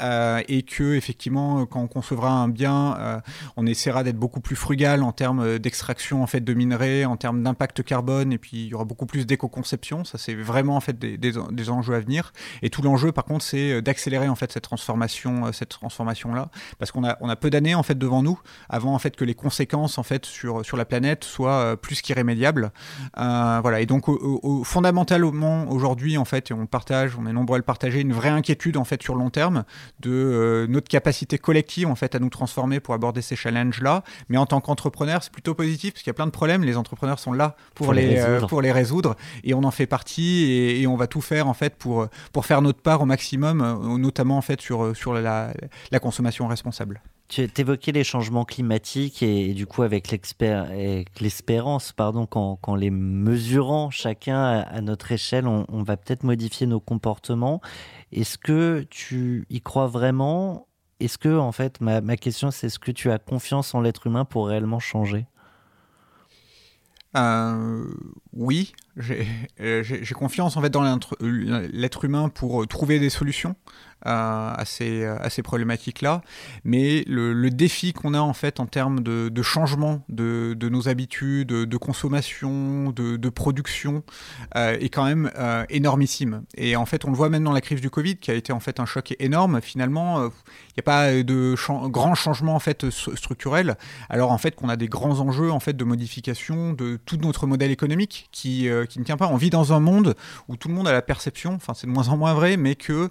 et que effectivement, quand on concevra un bien, euh, on essaiera d'être beaucoup plus frugal en termes euh, d'extraction en fait de minerais, en termes d'impact carbone, et puis il y aura beaucoup plus d'éco-conception. Ça, c'est vraiment en fait des, enjeux à venir. Et tout l'enjeu, par contre, c'est euh, d'accélérer en fait cette transformation, cette transformation là, parce qu'on a on a peu d'années en fait devant nous avant en fait que les conséquences en fait sur sur la planète soient plus qu'irrémédiables. voilà. Et donc, fondamentalement aujourd'hui en fait, et on partage, on est nombreux à le partager, une vraie inquiétude en fait sur long terme de notre capacité collective en fait à nous transformer pour aborder ces challenges-là. Mais en tant qu'entrepreneur, c'est plutôt positif parce qu'il y a plein de problèmes. Les entrepreneurs sont là pour, Pour les les, euh, résoudre. pour les résoudre et on en fait partie et, et on va tout faire en fait pour, pour faire notre part au maximum, euh, notamment en fait sur, sur la, la consommation responsable. Tu évoquais les changements climatiques et, et du coup avec l'espérance, pardon, qu'en qu'en les mesurant chacun à, à notre échelle, on, on va peut-être modifier nos comportements. Est-ce que tu y crois vraiment Est-ce que, en fait, ma, question c'est est-ce que tu as confiance en l'être humain pour réellement changer? Euh, oui, j'ai euh, j'ai- confiance en fait dans l'être humain pour trouver des solutions à ces, problématiques-là. Mais le, défi qu'on a en fait en termes de, changement de, nos habitudes, de consommation, de, production euh, est quand même euh, énormissime. Et en fait, on le voit même dans la crise du Covid, qui a été en fait un choc énorme. Finalement, euh, il n'y a pas de chan- grand changement en fait stru- structurel. Alors en fait, qu'on a des grands enjeux en fait de modification de tout notre modèle économique qui, euh, qui ne tient pas. On vit dans un monde où tout le monde a la perception, enfin c'est de moins en moins vrai, mais que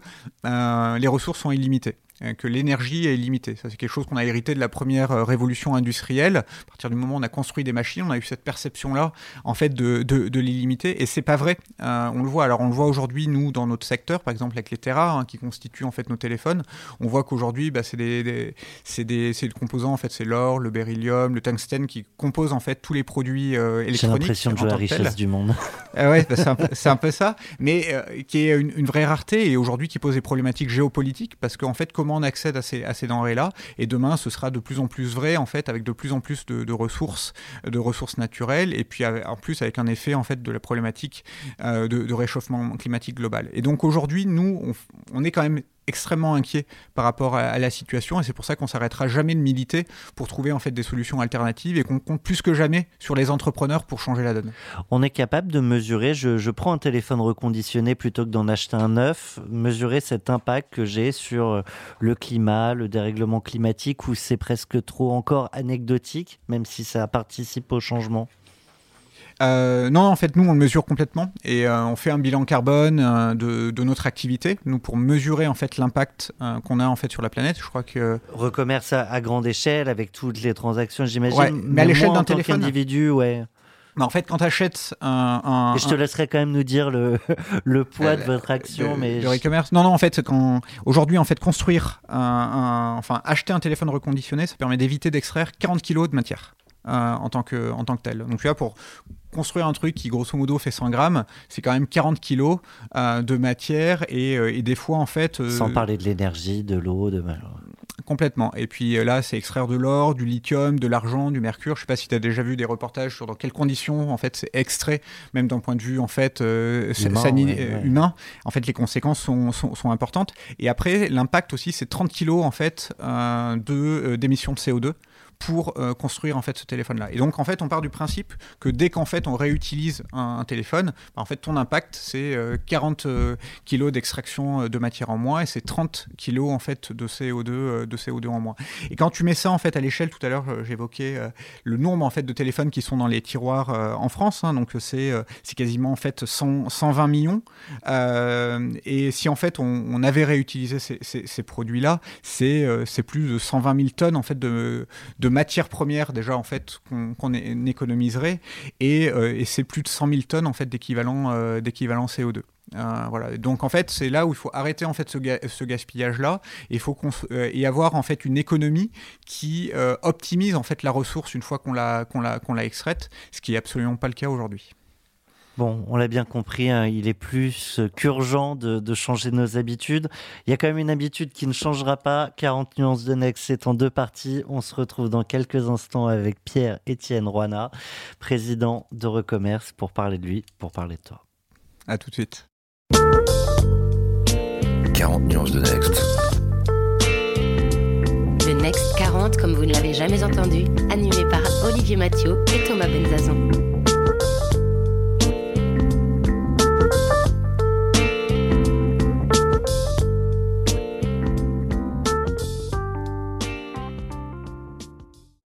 les ressources sont illimitées que l'énergie est limitée. Ça, c'est quelque chose qu'on a hérité de la première euh, révolution industrielle. À partir du moment où on a construit des machines, on a eu cette perception-là, en fait, de, de, de l'illimité. Et c'est pas vrai. Euh, on le voit. Alors, on le voit aujourd'hui, nous, dans notre secteur, par exemple, avec les terras, hein, qui constituent, en fait, nos téléphones. On voit qu'aujourd'hui, bah, c'est des, des, c'est des, c'est des composants, en fait, c'est l'or, le beryllium, le tungstène qui composent, en fait, tous les produits euh, J'ai électroniques. l'impression de jouer la richesse du monde. Ah ouais, bah, c'est un, peu- c'est un peu ça, mais euh, qui est une, une vraie rareté et aujourd'hui qui pose des problématiques géopolitiques parce qu'en fait, comment on accède à ces, à ces denrées-là Et demain, ce sera de plus en plus vrai en fait, avec de plus en plus de, ressources, de ressources naturelles et puis en plus avec un effet en fait de la problématique euh, de, réchauffement climatique global. Et donc aujourd'hui, nous, on est quand même extrêmement inquiet par rapport à, la situation et c'est pour ça qu'on s'arrêtera jamais de militer pour trouver en fait des solutions alternatives et qu'on compte plus que jamais sur les entrepreneurs pour changer la donne. On est capable de mesurer, je, je prends un téléphone reconditionné plutôt que d'en acheter un neuf, mesurer cet impact que j'ai sur euh, le climat, le dérèglement climatique, ou c'est presque trop encore anecdotique, même si ça participe au changement? Euh, non, en fait, nous, on le mesure complètement et euh, on fait un bilan carbone euh, de, de notre activité, nous, pour mesurer en fait l'impact qu'on a en fait sur la planète. Je crois que Recommerce à, à grande échelle avec toutes les transactions, j'imagine. Ouais, mais à l'échelle d'un téléphone. qu'individu, ouais. bah, en fait, quand tu achètes un, un- Et je te un- laisserai quand même nous dire le, le poids de votre action, le, mais le e-commerce. Non, non, en fait, quand aujourd'hui, en fait, construire, un, un- enfin, acheter un téléphone reconditionné, ça permet d'éviter d'extraire 40 kilos de matière en tant que en tant que tel. Donc, tu vois, pour construire un truc qui grosso modo fait 100 grammes, c'est quand même 40 kilos euh, de matière et, euh, et des fois en fait. euh, sans parler de l'énergie, de l'eau, de. Complètement. Et puis euh, là, c'est extraire de l'or, du lithium, de l'argent, du mercure. Je sais pas si tu as déjà vu des reportages sur dans quelles conditions en fait c'est extrait, même d'un point de vue en fait euh, Humain, sani- ouais, euh, ouais. humain. En fait, les conséquences sont, sont, sont importantes. Et après, l'impact aussi, c'est 30 kilos en fait euh, de euh, d'émissions de CO2 pour euh, construire en fait ce téléphone-là. Et donc en fait, on part du principe que dès qu'en fait on réutilise un, téléphone, bah, en fait ton impact c'est euh, 40 euh, kilos d'extraction euh, de matière en moins et c'est 30 kilos en fait de CO2 euh, de CO2 en moins. Et quand tu mets ça en fait à l'échelle, tout à l'heure euh, j'évoquais euh, le nombre en fait de téléphones qui sont dans les tiroirs euh, en France, hein, donc c'est euh, c'est quasiment en fait 100 120 millions. Euh, et si en fait on, avait réutilisé ces, produits-là, c'est euh, c'est plus de 120 000 tonnes en fait de, de matières premières déjà en fait qu'on économiserait et, euh, et c'est plus de 100 000 tonnes en fait d'équivalent euh, d'équivalent CO2. Euh, voilà. Donc en fait, c'est là où il faut arrêter en fait ce, ga- ce gaspillage-là. Et faut et avoir en fait une économie qui optimise en fait la ressource une fois qu'on l'a qu'on l'a qu'on l'a extraite, ce qui est absolument pas le cas aujourd'hui. Bon, on l'a bien compris, hein, il est plus qu'urgent de, de changer nos habitudes. Il y a quand même une habitude qui ne changera pas. 40 nuances de Next, c'est en deux parties. On se retrouve dans quelques instants avec Pierre-Étienne Roina, président de Recommerce, pour parler de lui, pour parler de toi. À tout de suite. 40 nuances de Next. Le Next 40, comme vous ne l'avez jamais entendu, animé par Olivier Mathieu et Thomas Benzazan.